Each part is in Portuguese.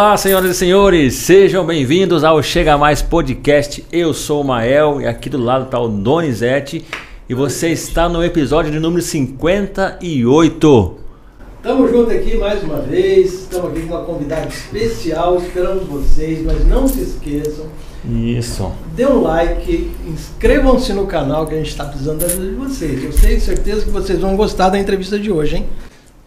Olá, senhoras e senhores, sejam bem-vindos ao Chega Mais Podcast. Eu sou o Mael e aqui do lado está o Donizete e você está no episódio de número 58. Tamo junto aqui mais uma vez, estamos aqui com uma convidada especial, esperamos vocês, mas não se esqueçam, Isso. dê um like, inscrevam-se no canal que a gente está precisando da ajuda de vocês. Eu tenho certeza que vocês vão gostar da entrevista de hoje, hein?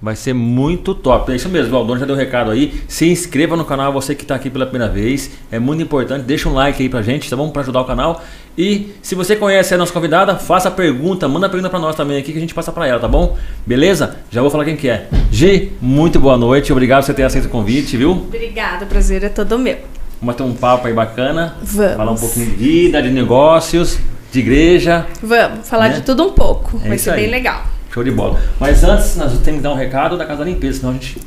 Vai ser muito top. É isso mesmo, o dono já deu um recado aí. Se inscreva no canal, você que está aqui pela primeira vez. É muito importante. Deixa um like aí pra gente, tá bom? Pra ajudar o canal. E se você conhece a nossa convidada, faça a pergunta, manda a pergunta pra nós também aqui que a gente passa pra ela, tá bom? Beleza? Já vou falar quem que é. Gi, muito boa noite. Obrigado por você ter aceito o convite, viu? Obrigada, prazer é todo meu. Vamos ter um papo aí bacana. Vamos. Falar um pouquinho de vida, de negócios, de igreja. Vamos falar Né? de tudo um pouco. É Vai ser aí. bem legal. Show de bola. Mas antes, nós temos que dar um recado da Casa da Limpeza, senão a gente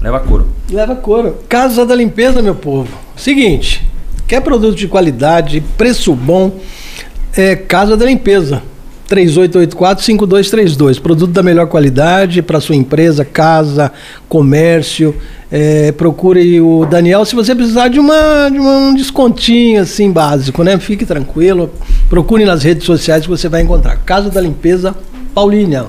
leva couro. Leva couro. Casa da Limpeza, meu povo. Seguinte, quer produto de qualidade, preço bom, é Casa da Limpeza. 3884-5232. Produto da melhor qualidade para sua empresa, casa, comércio. É, procure o Daniel se você precisar de, uma, de um descontinho assim básico, né? Fique tranquilo. Procure nas redes sociais que você vai encontrar. Casa da Limpeza Paulínia.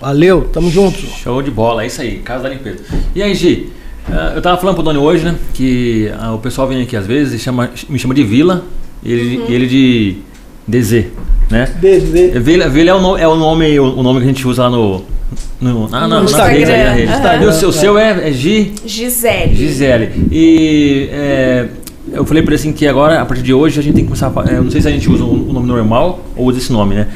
Valeu, tamo junto. Show de bola, é isso aí, Casa da Limpeza. E aí, Gi, ah, eu tava falando pro Doni hoje, né? Que ah, o pessoal vem aqui às vezes e chama, me chama de Vila e ele, e ele de DZ, né? Beijo, Vila, Vila é, o nome, é o, nome, o nome que a gente usa lá no. no ah, não, No na rede, Instagram. na rede. Aham. E o seu, o seu é, é Gi, Gisele. Gisele. E é, eu falei pra ele assim que agora, a partir de hoje, a gente tem que começar a. é, Eu não sei se a gente usa o o nome normal ou usa esse nome, né?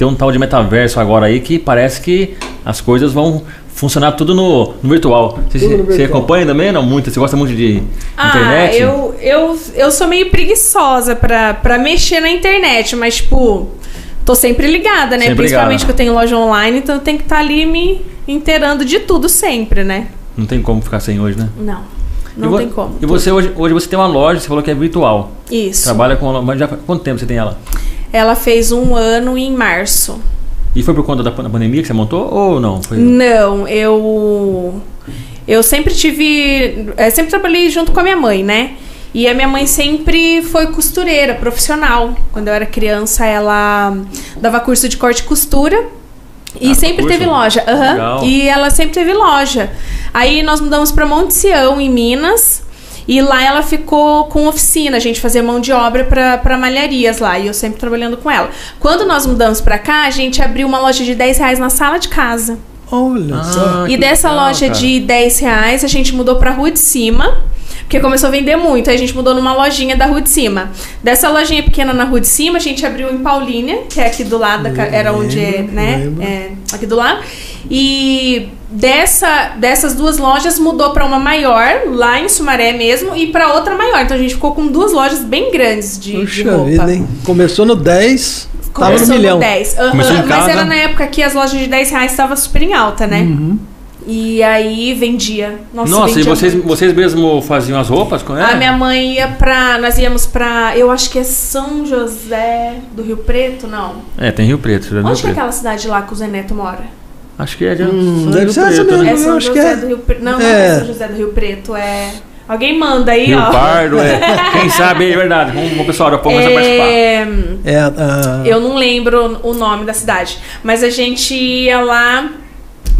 Tem um tal de metaverso agora aí que parece que as coisas vão funcionar tudo no, no virtual. Você, Tudo no você virtual. acompanha também? Não muito? Você gosta muito de Ah, internet? eu, eu, eu sou meio preguiçosa pra, pra mexer na internet, mas, tipo, tô sempre ligada, né? Sempre Principalmente ligada. que eu tenho loja online, então eu tenho que estar ali me inteirando de tudo sempre, né? Não tem como ficar sem hoje, né? Não, não vo- tem como. E você hoje, hoje você tem uma loja, você falou que é virtual. Isso. Trabalha com. Mas já, quanto tempo você tem ela? Ela fez um ano em março. E foi por conta da, pan- da pandemia que você montou ou não? Foi... Não, eu eu sempre tive, eh, sempre trabalhei junto com a minha mãe, né? E a minha mãe sempre foi costureira profissional. Quando eu era criança, ela dava curso de corte e costura. E Ah, sempre curso? teve loja. Legal. E ela sempre teve loja. Aí nós mudamos para Monte Sião, em Minas. E lá ela ficou com oficina, a gente fazia mão de obra para malharias lá, e eu sempre trabalhando com ela. Quando nós mudamos para cá, a gente abriu uma loja de 10 reais na sala de casa. Olha Ah, só. E dessa legal, loja cara. de 10 reais, a gente mudou pra rua de cima. Porque começou a vender muito. Aí a gente mudou numa lojinha da rua de cima. Dessa lojinha pequena na rua de cima, a gente abriu em Paulínia, que é aqui do lado, da ca- era onde, Lembro, né? É, aqui do lado. E dessa, dessas duas lojas mudou pra uma maior, lá em Sumaré mesmo, e pra outra maior. Então a gente ficou com duas lojas bem grandes de, de Puxa roupa. vida, hein? Começou no 10, tava no Começou milhão. 10. Aham, Começou em mas era na época que as lojas de 10 reais estavam super em alta, né? Uhum. E aí vendia. Nossa, Nossa, e vendia vocês, muito. vocês mesmo faziam as roupas? com A é? minha mãe ia pra. Nós íamos pra. Eu acho que é São José do Rio Preto, não. É, tem Rio Preto. Rio Onde que é Preto. aquela cidade lá que o Zé Neto mora? Acho que é de Hum, São deve Rio ser essa Preto, mesmo. né? É São José é. do Rio Preto. Não, não É. é São José do Rio Preto, é. Alguém manda aí, Rio ó. Pardo, é. Quem sabe, é verdade. Vamos, vamos pessoal, começar a participar. É, É, a- Eu não lembro o nome da cidade, mas a gente ia lá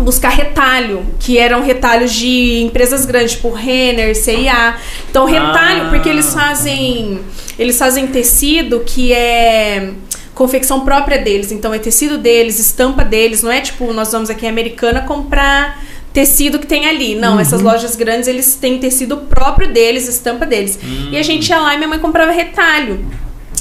buscar retalho, que eram retalhos de empresas grandes, tipo Renner, CIA. Então retalho, Ah. porque eles fazem eles fazem tecido que é confecção própria deles. Então é tecido deles, estampa deles, não é tipo nós vamos aqui em Americana comprar tecido que tem ali. Não, essas lojas grandes eles têm tecido próprio deles, estampa deles. E a gente ia lá e minha mãe comprava retalho.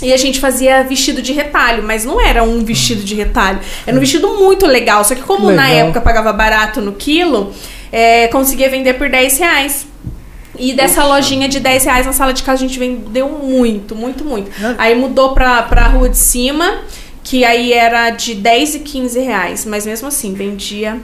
E a gente fazia vestido de retalho, mas não era um vestido de retalho. Era um vestido muito legal. Só que como na Legal. época pagava barato no quilo, é, conseguia vender por 10 reais. E dessa lojinha de 10 reais na sala de casa a gente vendeu muito, muito, muito. Aí mudou pra, pra rua de cima, que aí era de 10 e 15 reais. Mas mesmo assim, vendia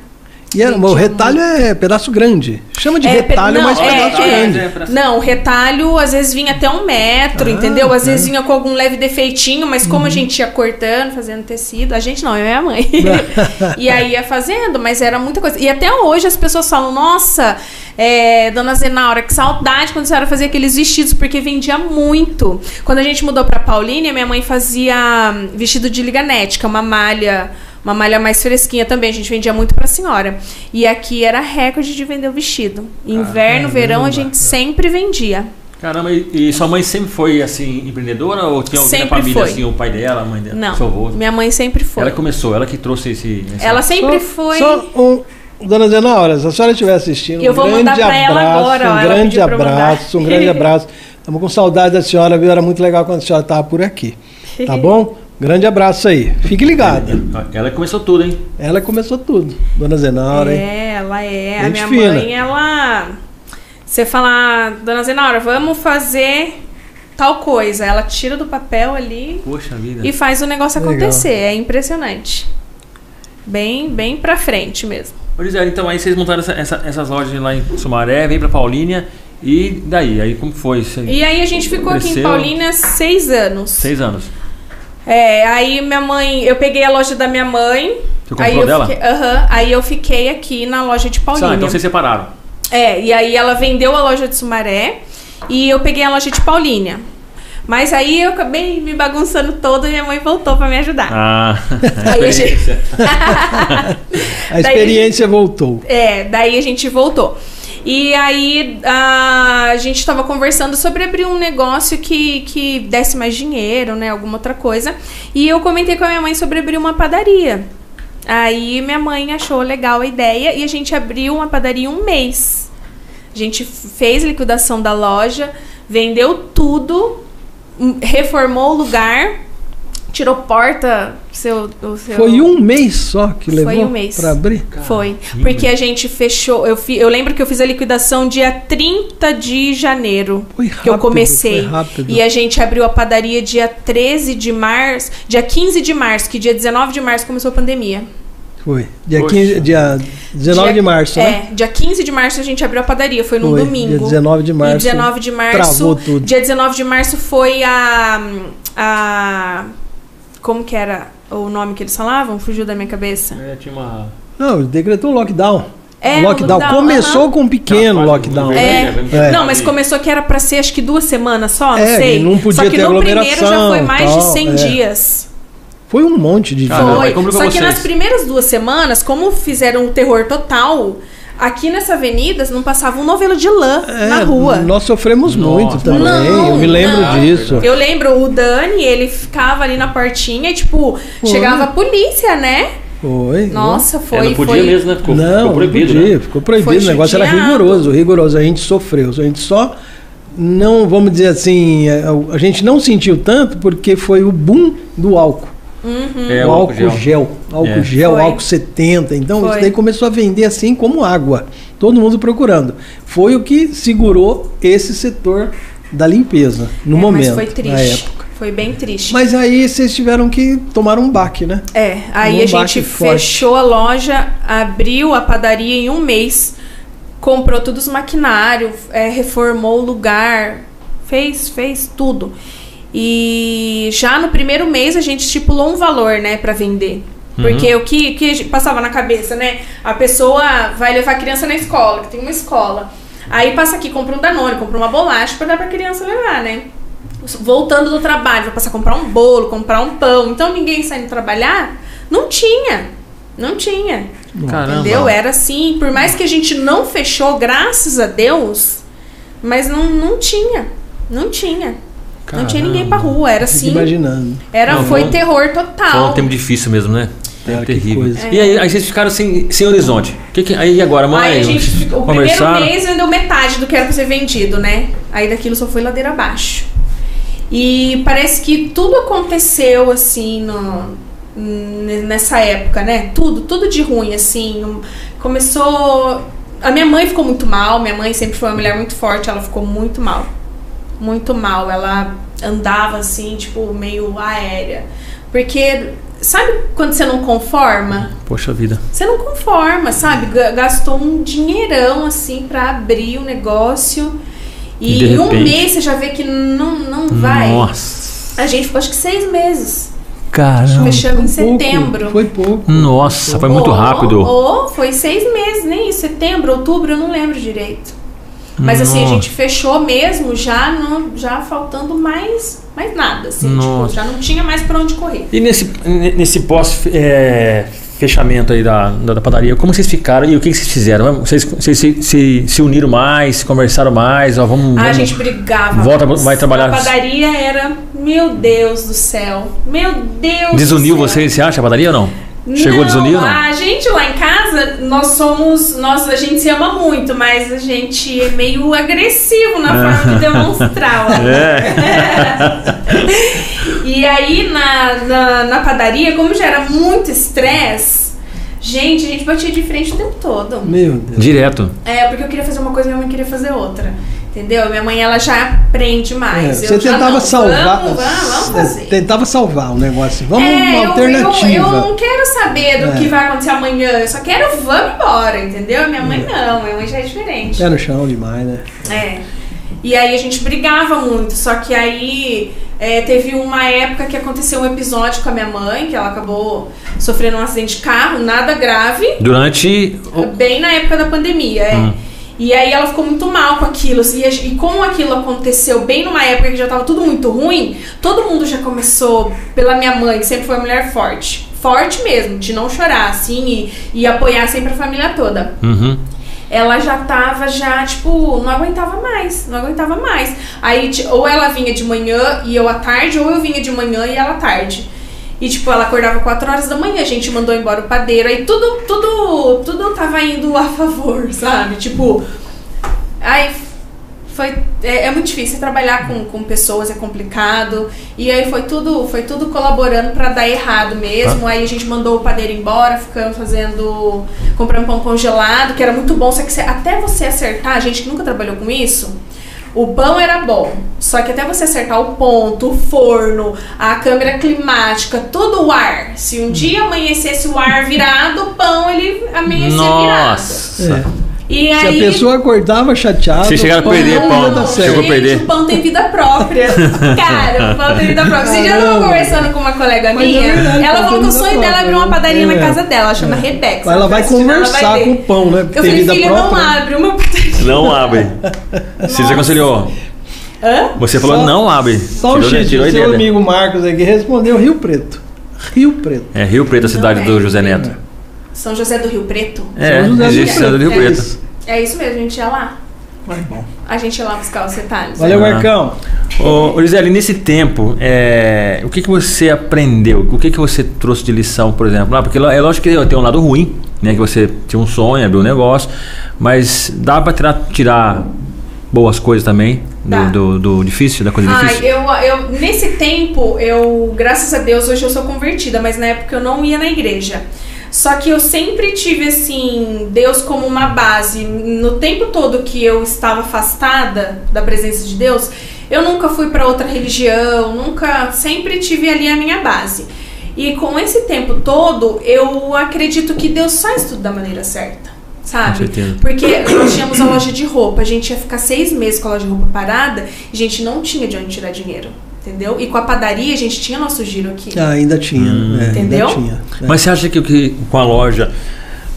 E era- o Vendia retalho é pedaço grande. Chama de É, retalho, não, mas é, pedaço é. grande. É, Não, o retalho às vezes vinha até um metro, Ah, entendeu? Às é. vezes vinha com algum leve defeitinho, mas Uhum. como a gente ia cortando, fazendo tecido, a gente não, eu e minha mãe. e aí ia fazendo, mas era muita coisa. E até hoje as pessoas falam, nossa, é, dona Zenaura, que saudade quando a senhora fazia aqueles vestidos, porque vendia muito. Quando a gente mudou pra Paulínia, minha mãe fazia hum, vestido de liganete, que é uma malha. Uma malha mais fresquinha também, a gente vendia muito pra senhora. E aqui era recorde de vender o vestido. Inverno, verão, a gente sempre vendia. Caramba, e, e sua mãe sempre foi assim, empreendedora ou tinha alguém Sempre na família, foi. assim, o pai dela, a mãe dela, Não, seu avô? minha mãe sempre foi. Ela começou, ela que trouxe esse. esse- Ela sempre Só- foi. Só um, Dona Zenaura, se a senhora estiver assistindo, Eu um vou grande mandar pra ela abraço, agora, um ela grande abraço, um grande abraço. Estamos com saudade da senhora, viu? Era muito legal quando a senhora estava por aqui. Tá bom? Grande abraço aí. Fique ligada. Ela começou tudo, hein? Ela começou tudo. Dona Zenaura, hein? É, ela é. A Gente minha fina. mãe, ela. Você fala, dona Zenaura, vamos fazer tal coisa. Ela tira do papel ali Poxa vida. e faz o negócio Legal. acontecer. É impressionante. Bem, bem pra frente mesmo. Ô, Gisele, então aí vocês montaram essa- essa- essas lojas lá em Sumaré, veio pra Paulínia e daí? Aí como foi? Você- E aí a gente ficou aqui em Cresceu. Paulínia seis anos. Seis anos. É, aí minha mãe, eu peguei a loja da minha mãe. Você comprou aí eu dela? Fiquei, aham, aí eu fiquei aqui na loja de Paulínia. Ah, então vocês separaram. É, e aí ela vendeu a loja de Sumaré e eu peguei a loja de Paulínia. Mas aí eu acabei me bagunçando todo e minha mãe voltou pra me ajudar. Ah, a gente- experiência. A experiência voltou. É, daí a gente voltou. E aí a, a gente estava conversando sobre abrir um negócio que, que desse mais dinheiro, né? Alguma outra coisa. E eu comentei com a minha mãe sobre abrir uma padaria. Aí minha mãe achou legal a ideia e a gente abriu uma padaria um mês. A gente fez liquidação da loja, vendeu tudo, hum, reformou o lugar, tirou porta, seu, o seu Foi um mês só que Foi levou um mês. para abrir? Foi. Porque a gente fechou. Eu, fi- eu lembro que eu fiz a liquidação dia 30 de janeiro. Foi que eu rápido, comecei. foi rápido. E a gente abriu a padaria dia 13 de março. Dia 15 de março, que dia 19 de março começou a pandemia. Foi. Dia, Poxa. 15, dia 19 Dia- de março, né? É, dia 15 de março a gente abriu a padaria, foi num Foi. domingo. Dia 19 de março. E 19 de março. travou tudo. Dia 19 de março foi a. a. Como que era o nome que eles falavam? Fugiu da minha cabeça. É, tinha uma. Não, decretou lockdown. É, lockdown. lockdown, Começou aham. com um pequeno Aquela lockdown. É. É. Não, mas começou que era pra ser acho que duas semanas só, não É, sei. não podia só que ter no primeiro já foi mais tal, de 100 é. dias. Foi um monte de Caramba, foi. Só pra que vocês? nas primeiras duas semanas, como fizeram o terror total, aqui nessa avenida não passava um novelo de lã É, na rua. Nós sofremos Nossa. muito também. Não, eu me lembro não. disso. Eu lembro o Dani, ele ficava ali na portinha e, tipo, Foi. chegava a polícia, né? Foi. Nossa, É, foi. não podia foi... mesmo, né? Ficou, não, ficou proibido, não podia, né? ficou proibido. Foi o negócio era judiado. rigoroso, rigoroso. A gente sofreu. A gente só não, vamos dizer assim, a, a gente não sentiu tanto porque foi o boom do álcool. É, o álcool gel. Álcool É. gel, Foi. álcool 70. Então Foi. isso daí começou a vender assim como água. Todo mundo procurando. Foi o que segurou esse setor da limpeza no É, momento, Mas foi triste. na época. Foi bem triste. Mas aí vocês tiveram que tomar um baque, né? É, aí Um a gente forte. fechou a loja, abriu a padaria em um mês, comprou todos os maquinários, é, reformou o lugar, fez, fez tudo. E já no primeiro mês a gente estipulou um valor, né, pra vender. Porque o que, que passava na cabeça, né? A pessoa vai levar a criança na escola, que tem uma escola. Aí passa aqui, compra um Danone, compra uma bolacha pra dar pra criança levar, né? voltando do trabalho, vai passar a comprar um bolo, comprar um pão. Então ninguém saindo trabalhar, não tinha. Não tinha. Caramba. Entendeu? Era assim, por mais que a gente não fechou, graças a Deus, mas não, não tinha. Não tinha. Não tinha ninguém pra rua, era Fico assim. imaginando. Era, Não, foi não- terror Foi total. um tempo difícil mesmo, né? Cara, que terrível. coisa. E aí, aí vocês ficaram sem, sem horizonte. Que que, aí agora, mãe? Aí a gente, o primeiro mês vendeu metade do que era pra ser vendido, né? Aí daquilo só foi ladeira abaixo. E parece que tudo aconteceu assim no, nessa época, né? Tudo, tudo de ruim, assim. Começou. A minha mãe ficou muito mal, minha mãe sempre foi uma mulher muito forte, ela ficou muito mal. Muito mal. Ela andava assim, tipo, meio aérea. Porque sabe quando você não conforma? Poxa vida. Você não conforma, sabe? Ga- Gastou um dinheirão assim pra abrir o negócio. E De em um mês você já vê que não, não vai. Nossa. A gente ficou acho que seis meses. Caramba. Fechamos em Pouco, setembro. Foi pouco. Nossa, foi muito Ou- rápido. Ou foi seis meses, nem isso. Setembro, outubro, eu não lembro direito. Mas assim, a gente fechou mesmo já, não, já faltando mais, mais nada. Assim, tipo, já não tinha mais pra onde correr. E nesse, nesse pós é, fechamento aí da, da, da padaria, como vocês ficaram e o que, que vocês fizeram? Vocês, vocês se, se, se uniram mais, conversaram mais? Ó, vamos, Ah, a vamos- gente brigava. Volta, vai trabalhar- A padaria era, meu Deus do céu. Meu Deus Desuniu do céu. vocês, você acha, a padaria ou não? Chegou a desunir não? A gente lá em casa, nós somos. Nós, a gente se ama muito, mas a gente é meio agressivo na forma de demonstrar. É. E aí na, na, na padaria, como já era muito estresse, gente, a gente batia de frente o tempo todo. Meu Deus. Direto. É, porque eu queria fazer uma coisa e minha mãe queria fazer outra. Entendeu? Minha mãe, ela já aprende É, mais. Eu você tentava não. salvar. Vamos, vamos, vamos é, fazer. tentava salvar o negócio. Vamos É, uma eu- alternativa. Eu, eu, não quero saber do É. que vai acontecer amanhã. Eu só quero vamos embora, entendeu? Minha mãe não, minha mãe já é diferente. Pé no chão demais, né? É. E aí a gente brigava muito, só que aí é, teve uma época que aconteceu um episódio com a minha mãe, que ela acabou sofrendo um acidente de carro, nada grave, Durante. bem na época da pandemia, é. Hum. E aí ela ficou muito mal com aquilo. assim, E, e como aquilo aconteceu bem numa época que já tava tudo muito ruim, todo mundo já começou, pela minha mãe, que sempre foi uma mulher forte. Forte mesmo, de não chorar, assim, e, e apoiar sempre a família toda Uhum. ela já tava já, tipo, não aguentava mais, não aguentava mais. Aí, ou ela vinha de manhã e eu à tarde, ou eu vinha de manhã e ela à tarde. E, tipo, ela acordava 4 horas da manhã, a gente mandou embora o padeiro, aí tudo, tudo, tudo tava indo a favor, sabe? Tipo, aí foi, é, é muito difícil trabalhar com, com pessoas, é complicado. E aí foi tudo, foi tudo colaborando pra dar errado mesmo. Aí a gente mandou o padeiro embora, ficamos fazendo. comprando pão congelado, que era muito bom, só que até você acertar, a gente que nunca trabalhou com isso. O pão era bom, só que até você acertar o ponto, o forno, a câmera climática, todo o ar. Se um dia amanhecesse o ar virado, o pão ele amanhecia virado. Nossa. É. E Se a aí, pessoa acordava chateada. Vocês chegaram a o pão perder pão, certo. Chegou a perder. o pão tem vida própria. Cara, o pão tem vida própria. Você já tava Caramba. conversando com uma colega Mas é minha? verdade, ela pão falou que o sonho dela é abrir uma padaria né? na É. casa dela, chama Rebeca. Ela vai ela conversar vai com o pão, né? Eu Tem falei, vida filha, própria. não abre uma padaria. Não abre. Você desaconselhou. Hã? Você falou Só- não abre. Só o tirou, X, tirou a seu amigo Marcos aqui respondeu Rio Preto. Rio Preto. É Rio Preto, a cidade do é. José Neto. São José do Rio Preto. É, São José do cidade do Rio Preto. Preto. É isso mesmo, a gente ia lá. Mas bom. A gente ia lá buscar os detalhes. Valeu, Ah. Marcão. Ô, ô, Gisele, nesse tempo, é, o que, que você aprendeu? O que, que você trouxe de lição, por exemplo? Ah, porque é lógico que tem um lado ruim, né? Que você tinha um sonho, abriu um negócio, mas dá pra tirar, tirar boas coisas também do, do, do difícil, da coisa Ai, difícil? eu, eu, nesse tempo, eu, graças a Deus, hoje eu sou convertida, mas na época eu não ia na igreja. Só que eu sempre tive, assim, Deus como uma base. No tempo todo que eu estava afastada da presença de Deus, eu nunca fui para outra religião, nunca. Sempre tive ali a minha base. E com esse tempo todo, eu acredito que Deus faz tudo da maneira certa. Sabe? Porque nós tínhamos a loja de roupa, a gente ia ficar seis meses com a loja de roupa parada e a gente não tinha de onde tirar dinheiro. Entendeu? E com a padaria a gente tinha nosso giro aqui. Ah, ainda tinha. Hum. é, Entendeu? Ainda tinha. É. Mas você acha que, que com a loja,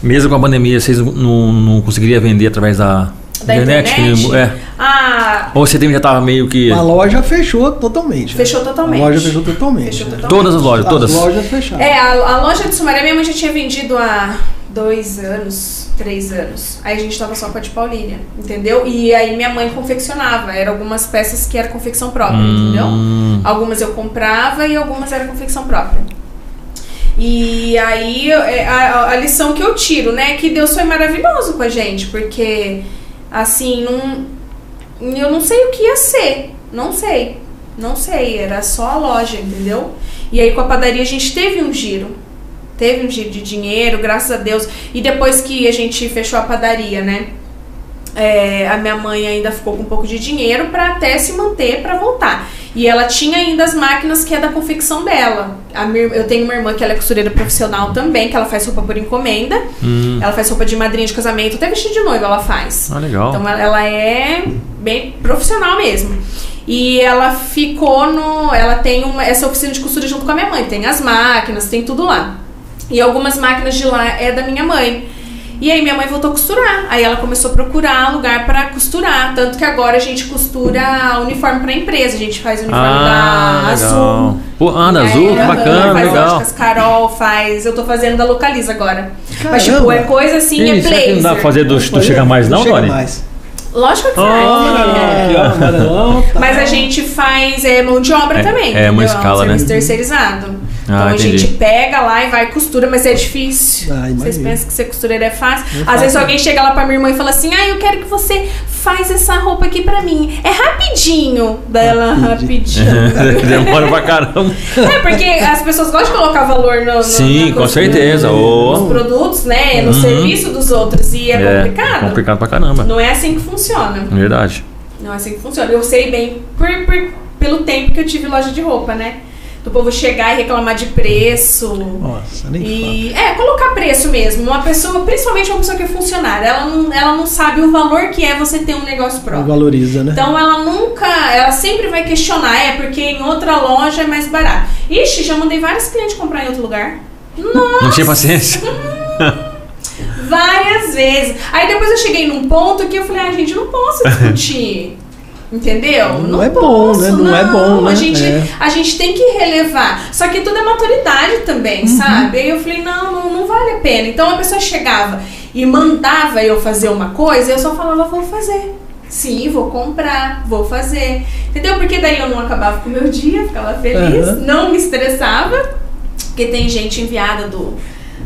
mesmo com a pandemia, vocês não, não conseguiriam vender através da, Da internet? Que- é. Ah, Ou você tem- já tava meio que. A loja fechou totalmente. né? Fechou totalmente. A loja fechou totalmente. Fechou totalmente. Todas as lojas, As todas. lojas fecharam. É, a, a loja de Sumaré minha mãe já tinha vendido há dois anos, três anos. Aí a gente tava só com a de Paulínia, entendeu? E aí minha mãe confeccionava. Eram algumas peças que era confecção própria, entendeu? Hum, Algumas eu comprava e algumas era confecção própria. E aí é, a, a lição que eu tiro, né, é que Deus foi maravilhoso com a gente, porque assim, não, eu não sei o que ia ser, não sei, não sei, era só a loja, entendeu? E aí com a padaria a gente teve um giro, teve um giro de dinheiro, graças a Deus. E depois que a gente fechou a padaria, né, é, a minha mãe ainda ficou com um pouco de dinheiro para até se manter para voltar. E ela tinha ainda as máquinas que é da confecção dela. Minha- eu tenho uma irmã que ela é costureira profissional também, que ela faz roupa por encomenda. Hum. Ela faz roupa de madrinha de casamento, até vestido de noiva ela faz. Ah, legal. Então ela- ela é bem profissional mesmo. E ela ficou no. Ela tem uma, essa oficina de costura junto com a minha mãe. Tem as máquinas, tem tudo lá. E algumas máquinas de lá é da minha mãe. E aí minha mãe voltou a costurar. Aí ela começou a procurar lugar pra costurar. Tanto que agora a gente costura uniforme pra empresa. A gente faz uniforme Ah, da legal. Azul. Pô, ah, da aí, Azul, que bacana, faz legal. Óticas Carol, faz. Eu tô fazendo da Localiza agora. Mas, Caramba. tipo, é coisa assim, é que não dá pra fazer do, do Chega Mais não, Doni? mais. Lógico que faz. é. Tá. Mas a gente faz é, mão de obra É- também. é uma escala, um né? serviço Ah, então a entendi. gente pega lá e vai e costura, mas é difícil. Ah, Vocês pensam que ser costureira é fácil? Não é Às fácil, vezes não. alguém chega lá pra minha irmã e fala assim: Ah, eu quero que você faz essa roupa aqui pra mim. É rapidinho. Daí ela, rapidinho. Demora pra caramba. é, porque as pessoas gostam de colocar valor no, no Sim, na com certeza. Nos Ô. produtos, né? No Uhum. serviço dos outros. E é, complicado. complicado pra caramba. Não é assim que funciona. Verdade. Não é assim que funciona. Eu sei bem por, por- pelo tempo que eu tive loja de roupa, né? Do povo chegar e reclamar de preço. Nossa, nem E é, colocar preço mesmo. Uma pessoa, principalmente uma pessoa que é funcionária, ela não, ela não sabe o valor que é você ter um negócio próprio. Valoriza, né? Então ela nunca, ela sempre vai questionar, é porque em outra loja é mais barato. Ixi, já mandei vários clientes comprar em outro lugar. Nossa! Não tinha paciência. Várias vezes. Aí depois eu cheguei num ponto que eu falei, ah, gente, eu não posso discutir. Entendeu? Não é bom, né? Não é bom, né? A gente, É. a gente tem que relevar. Só que tudo é maturidade também, Uhum. sabe? Aí eu falei, não, não, não vale a pena. Então a pessoa chegava e mandava eu fazer uma coisa, eu só falava, vou fazer. Sim, vou comprar, vou fazer. Entendeu? Porque daí eu não acabava com o meu dia, ficava feliz, Aham. não me estressava. Porque tem gente enviada do,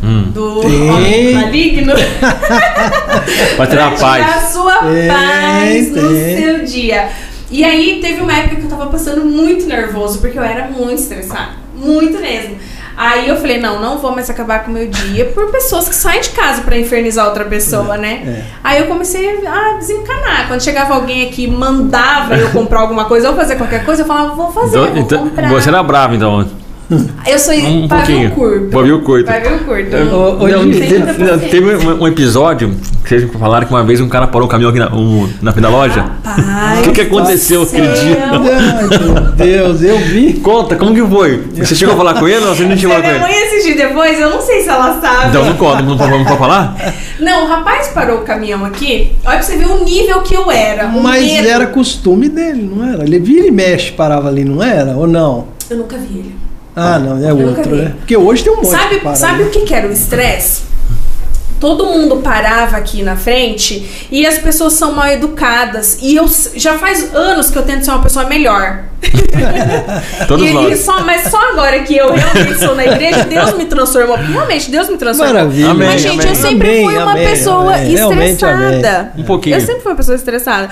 Hum. do homem maligno. Pra tirar a paz. tirar a sua Tem, paz no tem. seu dia. E aí teve uma época que eu tava passando muito nervoso, porque eu era muito estressada. Muito mesmo. Aí eu falei, não, não vou mais acabar com o meu dia por pessoas que saem de casa pra infernizar outra pessoa, né? é. Aí eu comecei a desencanar. Quando chegava alguém aqui e mandava eu comprar alguma coisa ou fazer qualquer coisa, eu falava, vou fazer, Então, vou então, comprar. você era bravo, então. Eu sou Um pavio pouquinho. curto. Pavio curto. Pavio curto. Ô, Não, teve, não, teve um, um episódio que vocês falaram que uma vez um cara parou o caminhão aqui na, um- na frente da loja. Rapaz O que, que aconteceu aquele dia? meu Deus, eu vi. Conta, como que foi? Você chegou a falar com ele ou você não chegou a falar minha com ele? mãe assistir depois, eu não sei se ela sabe. Então não conta, não pode, não pode falar? Não, o rapaz parou o caminhão aqui. Olha pra você ver o nível que eu era. o Mas medo. era costume dele, não era? Ele vira e mexe, parava ali, não era? Ou não? Eu nunca vi ele. Ah, não, é outro, né? Porque hoje tem um monte Sabe, para, sabe né? o que, que era o estresse? Todo mundo parava aqui na frente e as pessoas são mal educadas. E eu já faz anos que eu tento ser uma pessoa melhor. Todos e, nós. e só, mas só agora que eu realmente sou na igreja, Deus me transformou. Realmente, Deus me transformou. Maravilha. Amém, Mas, gente, amém. eu sempre Amém, fui uma amém, pessoa estressada. Um pouquinho. Eu sempre fui uma pessoa estressada.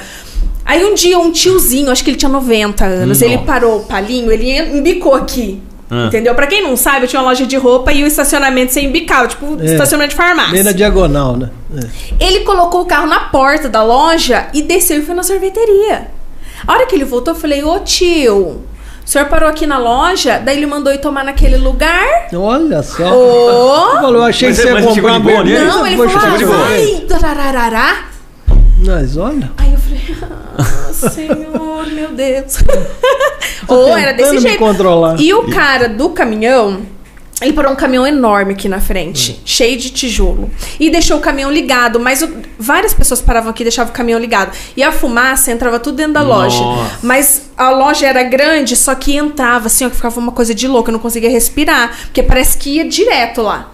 Aí um dia, um tiozinho, acho que ele tinha 90 anos, Nossa. ele parou o palinho, ele embicou aqui. Ah. Entendeu? Pra quem não sabe, eu tinha uma loja de roupa e o estacionamento sem embicava, tipo É. estacionamento de farmácia. Bem na diagonal, né? É. Ele colocou o carro na porta da loja e desceu e foi na sorveteria. A hora que ele voltou, eu falei: Ô tio, o senhor parou aqui na loja? Daí ele mandou ir tomar naquele lugar. Olha só. Ô! Ele falou, eu achei Mas que você ele- ia comprar boa uma bermuda, Não, ele falou: chamar de boa. Mas olha, Aí eu falei, ah, senhor, meu Deus. Ou era desse jeito. controlar. E o cara do caminhão, ele parou um caminhão enorme aqui na frente, cheio de tijolo. E deixou o caminhão ligado, mas o- várias pessoas paravam aqui e deixavam o caminhão ligado. E a fumaça entrava tudo dentro da loja. Nossa. Mas a loja era grande, só que entrava assim, ó, que ficava uma coisa de louco, eu não conseguia respirar, porque parece que ia direto lá.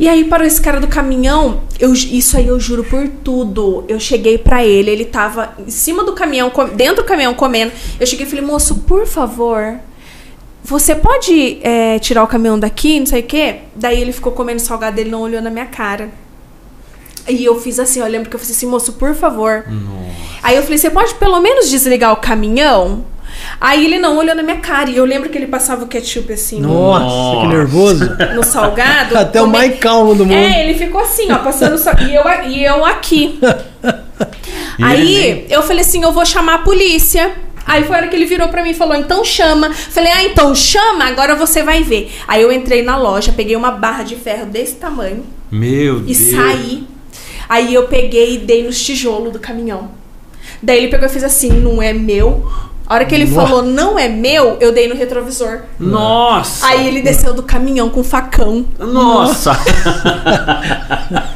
E aí parou esse cara do caminhão, eu, isso aí eu juro por tudo. Eu cheguei pra ele, ele tava em cima do caminhão, dentro do caminhão comendo. Eu cheguei e falei, moço, por favor, você pode é, tirar o caminhão daqui, não sei o quê? Daí ele ficou comendo salgado, ele não olhou na minha cara. E eu fiz assim, eu lembro que eu fiz assim, moço, por favor. Aí eu falei, você pode pelo menos desligar o caminhão? Aí ele não olhou na minha cara. E eu lembro que ele passava o ketchup assim no- Nossa, que nervoso. no salgado. Até o come- mais calmo do mundo. É, ele ficou assim, ó, passando só. E eu, e eu aqui. E Aí ele eu falei assim: eu vou chamar a polícia. Aí foi a hora que ele virou pra mim e falou: então chama. Falei: ah, então chama, agora você vai ver. Aí eu entrei na loja, peguei uma barra de ferro desse tamanho Meu e Deus. saí. Aí eu peguei e dei nos tijolos do caminhão. Daí ele pegou e fez assim: não é meu. A hora que ele Nossa. falou não é meu, eu dei no retrovisor. Nossa! Aí ele desceu do caminhão com facão. Nossa!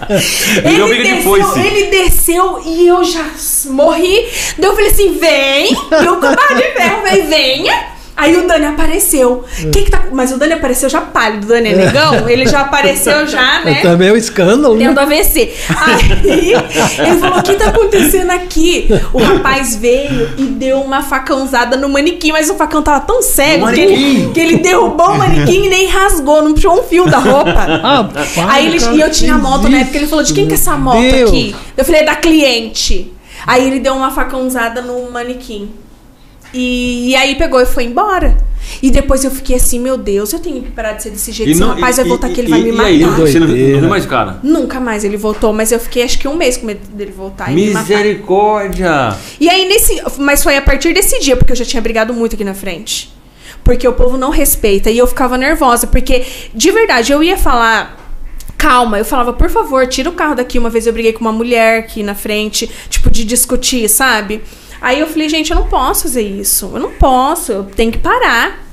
De desceu, ele desceu e eu já morri. Daí eu falei assim: vem. A barra de ferro, falei, venha. Aí o Dani apareceu. Que que tá... Mas o Dani apareceu já pálido, o Dani é negão. Ele já apareceu já, né? Também é um escândalo, né? Tendo AVC. Aí ele falou: o que tá acontecendo aqui? O rapaz veio e deu uma facãozada no manequim, mas o facão tava tão cego que ele, que ele derrubou o manequim e nem rasgou, não puxou um fio da roupa. Ah, Aí ele, e eu tinha que moto na época, ele falou: de quem que é essa moto Deus. aqui? Eu falei: é da cliente. Aí ele deu uma facãozada no manequim. E, e aí pegou e foi embora. E depois eu fiquei assim, meu Deus, eu tenho que parar de ser desse jeito. Esse rapaz vai voltar aqui, ele vai me matar. E aí, você não, não viu mais o cara? Nunca mais ele voltou, mas eu fiquei acho que um mês com medo dele voltar e me matar. Misericórdia! E aí nesse. Mas foi a partir desse dia, porque eu já tinha brigado muito aqui na frente. Porque o povo não respeita. E eu ficava nervosa, porque, de verdade, eu ia falar. Calma, eu falava, por favor, tira o carro daqui. Uma vez eu briguei com uma mulher aqui na frente, tipo, de discutir, sabe? Aí eu falei, gente, eu não posso fazer isso. Eu não posso, eu tenho que parar.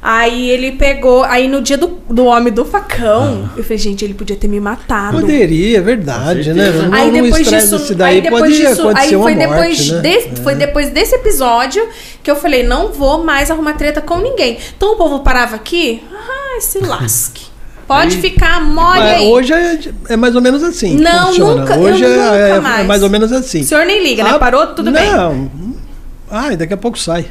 Aí ele pegou. Aí no dia do, do homem do facão, eu falei, gente, ele podia ter me matado. Poderia, é verdade, né? Num- Aí depois disso, desse daí aí depois pode disso, acontecer aí foi morte, depois né? de- foi depois desse episódio que eu falei, não vou mais arrumar treta com ninguém. Então o povo parava aqui, ai, se lasque. Pode Aí- ficar mole aí. hoje é, é mais ou menos assim. Não, funciona. nunca- eu Hoje é, nunca é- é mais. mais ou menos assim. O senhor nem liga, né? Ah, Parou, tudo bem. Não. Ai, daqui a pouco sai.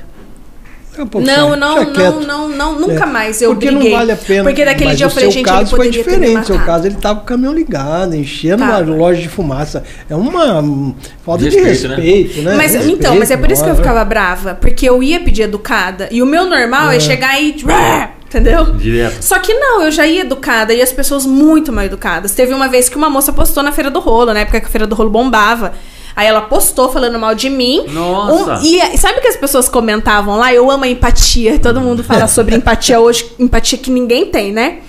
Daqui a pouco Não, sai. não, não, não, não, nunca É. mais eu Porque briguei. não vale a pena. Porque daquele dia eu o falei, gente, caso ele foi poderia ter me diferente. O seu caso ele tava com o caminhão ligado, enchendo Tava. uma loja de fumaça. É uma falta Respeito, de né? respeito, né? Mas Respeito, então, mas é por isso que eu não, ficava brava. Porque eu ia pedir educada. E o meu normal é, chegar e. Entendeu? Direto. Só que não, eu já ia educada e as pessoas muito mal educadas. Teve uma vez que uma moça postou na Feira do Rolo, na época que a Feira do Rolo bombava. Aí ela postou falando mal de mim. Nossa. Um- e sabe o que as pessoas comentavam lá? Eu amo a empatia. Todo mundo fala sobre empatia hoje, empatia que ninguém tem, né?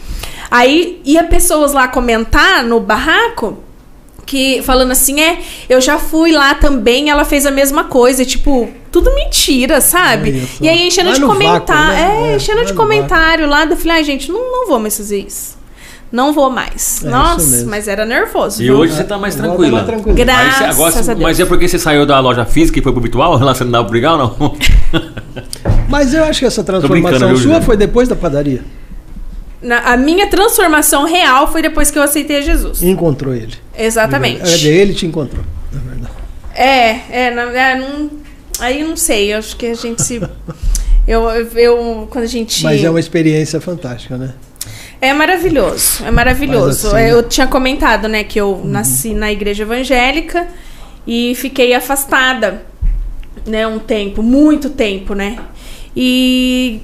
Aí ia pessoas lá comentar no barraco que falando assim, é, eu já fui lá também, ela fez a mesma coisa, e, tipo, tudo mentira, sabe? Só. E aí enchendo Vai de comentário, né? é, É, enchendo de comentário lá, eu falei, ai gente, não, não vou mais fazer isso. Não vou mais. É Nossa, mas era nervoso. E viu? hoje você tá mais tá tranquila. mais tranquila. Graças agora, a Deus. Mas é porque você saiu da loja física e foi pro virtual? Lá você não dava pra brigar ou não? Mas eu acho que essa transformação sua foi depois da padaria. Na- a minha transformação real foi depois que eu aceitei Jesus. E encontrou ele. Exatamente. É, ele te encontrou, na verdade. É, é, na- é, não, aí não sei, acho que a gente se. Eu, eu, quando a gente. Mas é uma experiência fantástica, né? É maravilhoso, é maravilhoso. Assim, eu tinha comentado, né, que eu nasci na igreja evangélica e fiquei afastada, né, um tempo, muito tempo, né? E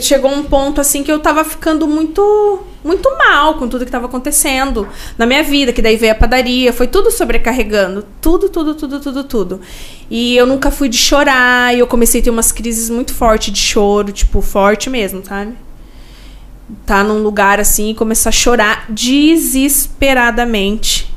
chegou um ponto assim que eu tava ficando muito muito mal com tudo que tava acontecendo na minha vida, que daí veio a padaria, foi tudo sobrecarregando, tudo, tudo, tudo, tudo, tudo. E eu nunca fui de chorar, e eu comecei a ter umas crises muito fortes de choro, tipo, forte mesmo, sabe? tá num lugar assim e começar a chorar desesperadamente.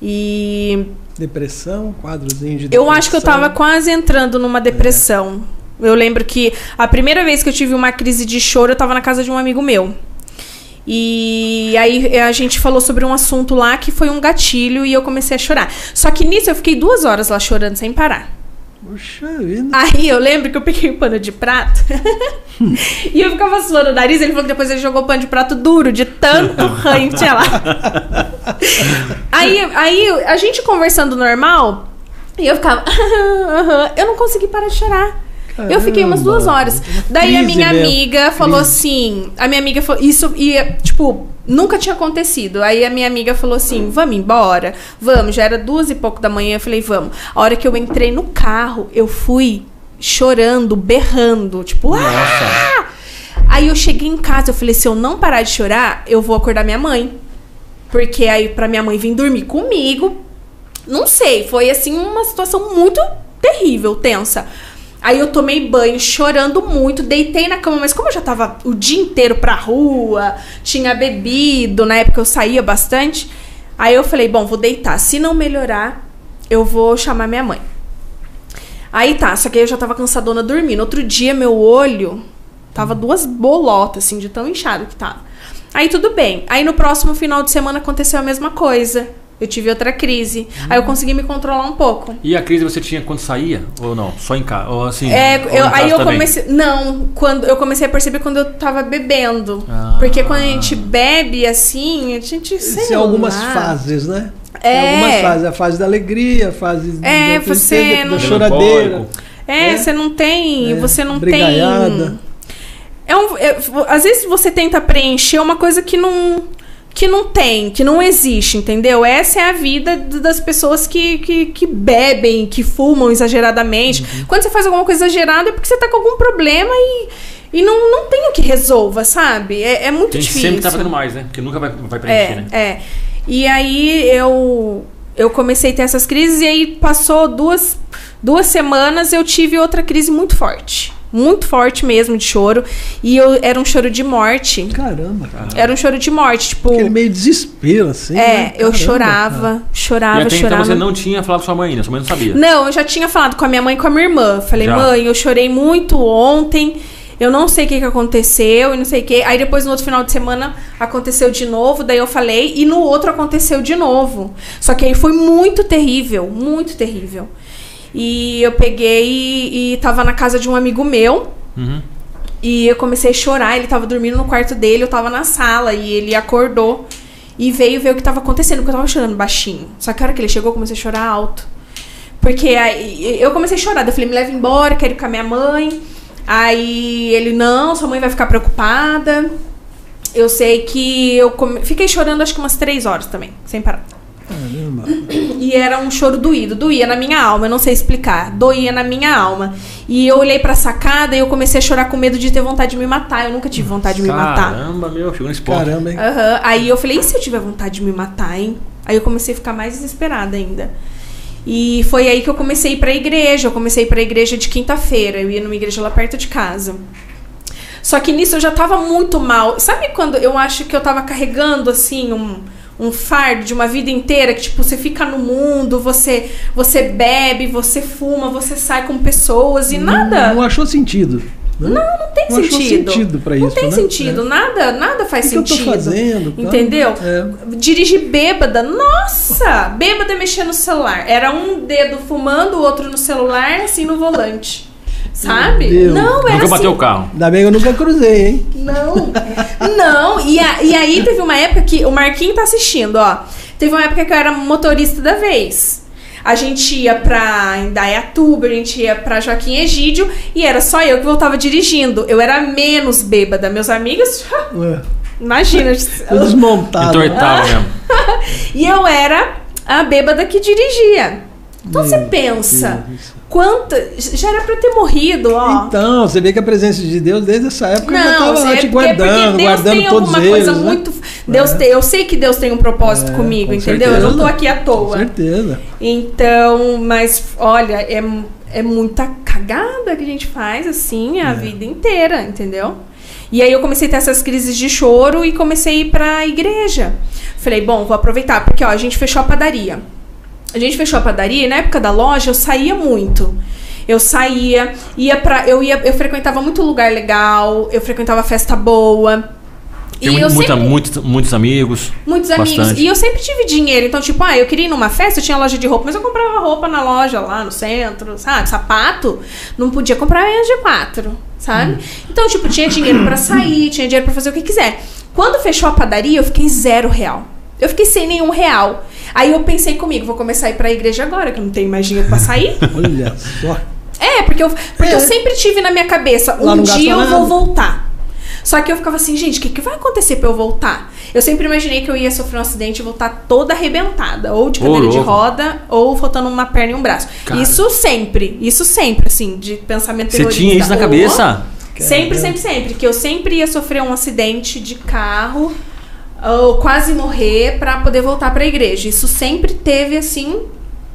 E Depressão, quadrozinho de eu depressão. acho que eu tava quase entrando numa depressão. Eu lembro que a primeira vez que eu tive uma crise de choro, eu tava na casa de um amigo meu. E aí a gente falou sobre um assunto lá que foi um gatilho e eu comecei a chorar. Só que nisso eu fiquei duas horas lá chorando sem parar. Puxa vida. Aí eu lembro que eu peguei o pano de prato e eu ficava suando o nariz. Ele falou que depois ele jogou o pano de prato duro, de tanto ranho que tinha lá. aí, aí a gente conversando normal e eu ficava. eu não consegui parar de chorar. Eu fiquei umas duas horas. Daí a minha mesmo. amiga falou Crise. assim. A minha amiga falou. Isso ia, tipo, nunca tinha acontecido. Aí a minha amiga falou assim: vamos embora? Vamos. Já era duas e pouco da manhã. Eu falei, vamos. A hora que eu entrei no carro, eu fui chorando, berrando. Tipo, ah! Aí eu cheguei em casa, eu falei, se eu não parar de chorar, eu vou acordar minha mãe. Porque aí pra minha mãe vir dormir comigo, não sei, foi assim uma situação muito terrível, tensa. Aí eu tomei banho chorando muito, deitei na cama, mas como eu já tava o dia inteiro pra rua, tinha bebido, na época eu saía bastante, aí eu falei, bom, vou deitar. Se não melhorar, eu vou chamar minha mãe. Aí tá, só que eu já tava cansadona dormindo. Outro dia meu olho tava duas bolotas, assim, de tão inchado que tava. Aí tudo bem. Aí no próximo final de semana aconteceu a mesma coisa. Eu tive outra crise. Aí eu consegui me controlar um pouco. E a crise você tinha quando saía? Ou não? Só em casa? Ou assim? É, ou eu- aí eu também? comecei. Não, quando eu comecei a perceber quando eu tava bebendo. Ah. Porque quando a gente bebe assim, a gente. Sei Tem algumas lá. fases, né? É. Tem algumas fases. A fase da alegria, a fase É, da você tristeza, não- da choradeira. É, É. você não tem. É, Você não brigaiada. tem. É um, é, às vezes você tenta preencher uma coisa que não. Que não tem, que não existe, entendeu? Essa é a vida das pessoas que, que, que bebem, que fumam exageradamente. Uhum. Quando você faz alguma coisa exagerada é porque você tá com algum problema e, e não, não tem o que resolva, sabe? É, é muito Tem difícil. sempre tá fazendo mais, né? Porque nunca vai, vai preencher, É, né? é. E aí eu eu comecei a ter essas crises e aí passou duas, duas semanas eu tive outra crise muito forte. Muito forte mesmo de choro. E eu era um choro de morte. Caramba, cara. Era um choro de morte, tipo. Aquele meio desespero, assim. É, né? eu Caramba, chorava, cara. E chorava, até chorava. então você não tinha falado com sua mãe ainda, sua mãe não sabia. Não, eu já tinha falado com a minha mãe e com a minha irmã. Falei, Já. mãe, eu chorei muito ontem. Eu não sei o que, que aconteceu e não sei o que. Aí depois no outro final de semana aconteceu de novo, daí eu falei, e no outro aconteceu de novo. Só que aí foi muito terrível, muito terrível. E eu peguei e, e tava na casa de um amigo meu. Uhum. E eu comecei a chorar, ele tava dormindo no quarto dele, eu tava na sala e ele acordou e veio ver o que tava acontecendo, porque eu tava chorando baixinho. Só que a hora que ele chegou, eu comecei a chorar alto. Porque aí eu comecei a chorar, eu falei, me leva embora, quero ir com a minha mãe. Aí ele, não, sua mãe vai ficar preocupada. Eu sei que eu come- fiquei chorando acho que umas três horas também, sem parar. Caramba. E era um choro doído, doía na minha alma, eu não sei explicar, doía na minha alma. E eu olhei pra sacada e eu comecei a chorar com medo de ter vontade de me matar. Eu nunca tive vontade de me matar. Caramba, meu, chegou nesse ponto. Caramba, hein? Aham. Aí eu falei, e se eu tiver vontade de me matar, hein? Aí eu comecei a ficar mais desesperada ainda. E foi aí que eu comecei a ir pra igreja. Eu comecei a ir pra igreja de quinta-feira. Eu ia numa igreja lá perto de casa. Só que nisso eu já tava muito mal. Sabe quando eu acho que eu tava carregando assim um, um fardo de uma vida inteira que tipo você fica no mundo, você você bebe, você fuma, você sai com pessoas e nada. Não achou sentido. Né? Não, não tem Não sentido. sentido pra Não isso, tem né? sentido, nada, nada faz O que, que eu sentido. tô fazendo? Entendeu? É. Dirigir bêbada, nossa! Bêbada e mexendo no celular. Era um dedo fumando, o outro no celular, assim no volante. Sabe? Não, era Nunca assim. bateu o carro. Ainda bem que eu nunca cruzei, hein? Não, não. E, a- e aí teve uma época que o Marquinho tá assistindo, ó. Teve uma época que eu era motorista da vez. A gente ia pra Indaiatuba, a gente ia pra Joaquim Egídio e era só eu que voltava dirigindo. Eu era menos bêbada. Meus amigos, Ué, imagina. Desmontado. Entortava mesmo. E eu era a bêbada que dirigia. Então Meu você pensa, Deus quanta. Já era pra eu ter morrido, ó. Então, você vê que a presença de Deus desde essa época já Não, estava lá é te guardando, Deus guardando tem todos alguma eles. coisa né? muito. Deus É. tem, eu sei que Deus tem um propósito É, comigo, com entendeu? Eu não tô certeza. aqui à Com toa. certeza. Então, mas olha, é, é muita cagada que a gente faz assim a vida inteira, entendeu? E aí eu comecei a ter essas crises de choro e comecei a ir pra igreja. Falei, bom, vou aproveitar, porque ó, a gente fechou a padaria. A gente fechou a padaria e na época da loja eu saía muito. Eu saía, ia pra. Eu ia, eu frequentava muito lugar legal, eu frequentava festa boa. Tem e eu muita- sempre, muitos, muitos amigos. Muitos amigos. Bastante. E eu sempre tive dinheiro. Então, tipo, ah, eu queria ir numa festa, eu tinha loja de roupa, mas eu comprava roupa na loja lá no centro, sabe? Sapato. Não podia comprar menos de quatro, sabe? Hum. Então, tipo, tinha dinheiro pra sair, tinha dinheiro pra fazer o que quiser. Quando fechou a padaria, eu fiquei zero real. Eu fiquei sem nenhum real. Aí eu pensei comigo, vou começar a ir pra igreja agora, que eu não tenho mais dinheiro pra sair. Olha só. É, porque eu, porque É. eu sempre tive na minha cabeça, Lá um dia eu nada. vou voltar. Só que eu ficava assim, gente, o que, que vai acontecer pra eu voltar? Eu sempre imaginei que eu ia sofrer um acidente e voltar toda arrebentada. Ou de cadeira de louco. roda, ou faltando uma perna e um braço. Cara. Isso sempre, isso sempre, assim, de pensamento Você terrorista. tinha isso na Ou- cabeça? Sempre, sempre, sempre. Que eu sempre ia sofrer um acidente de carro ou quase morrer pra poder voltar pra igreja. Isso sempre teve, assim,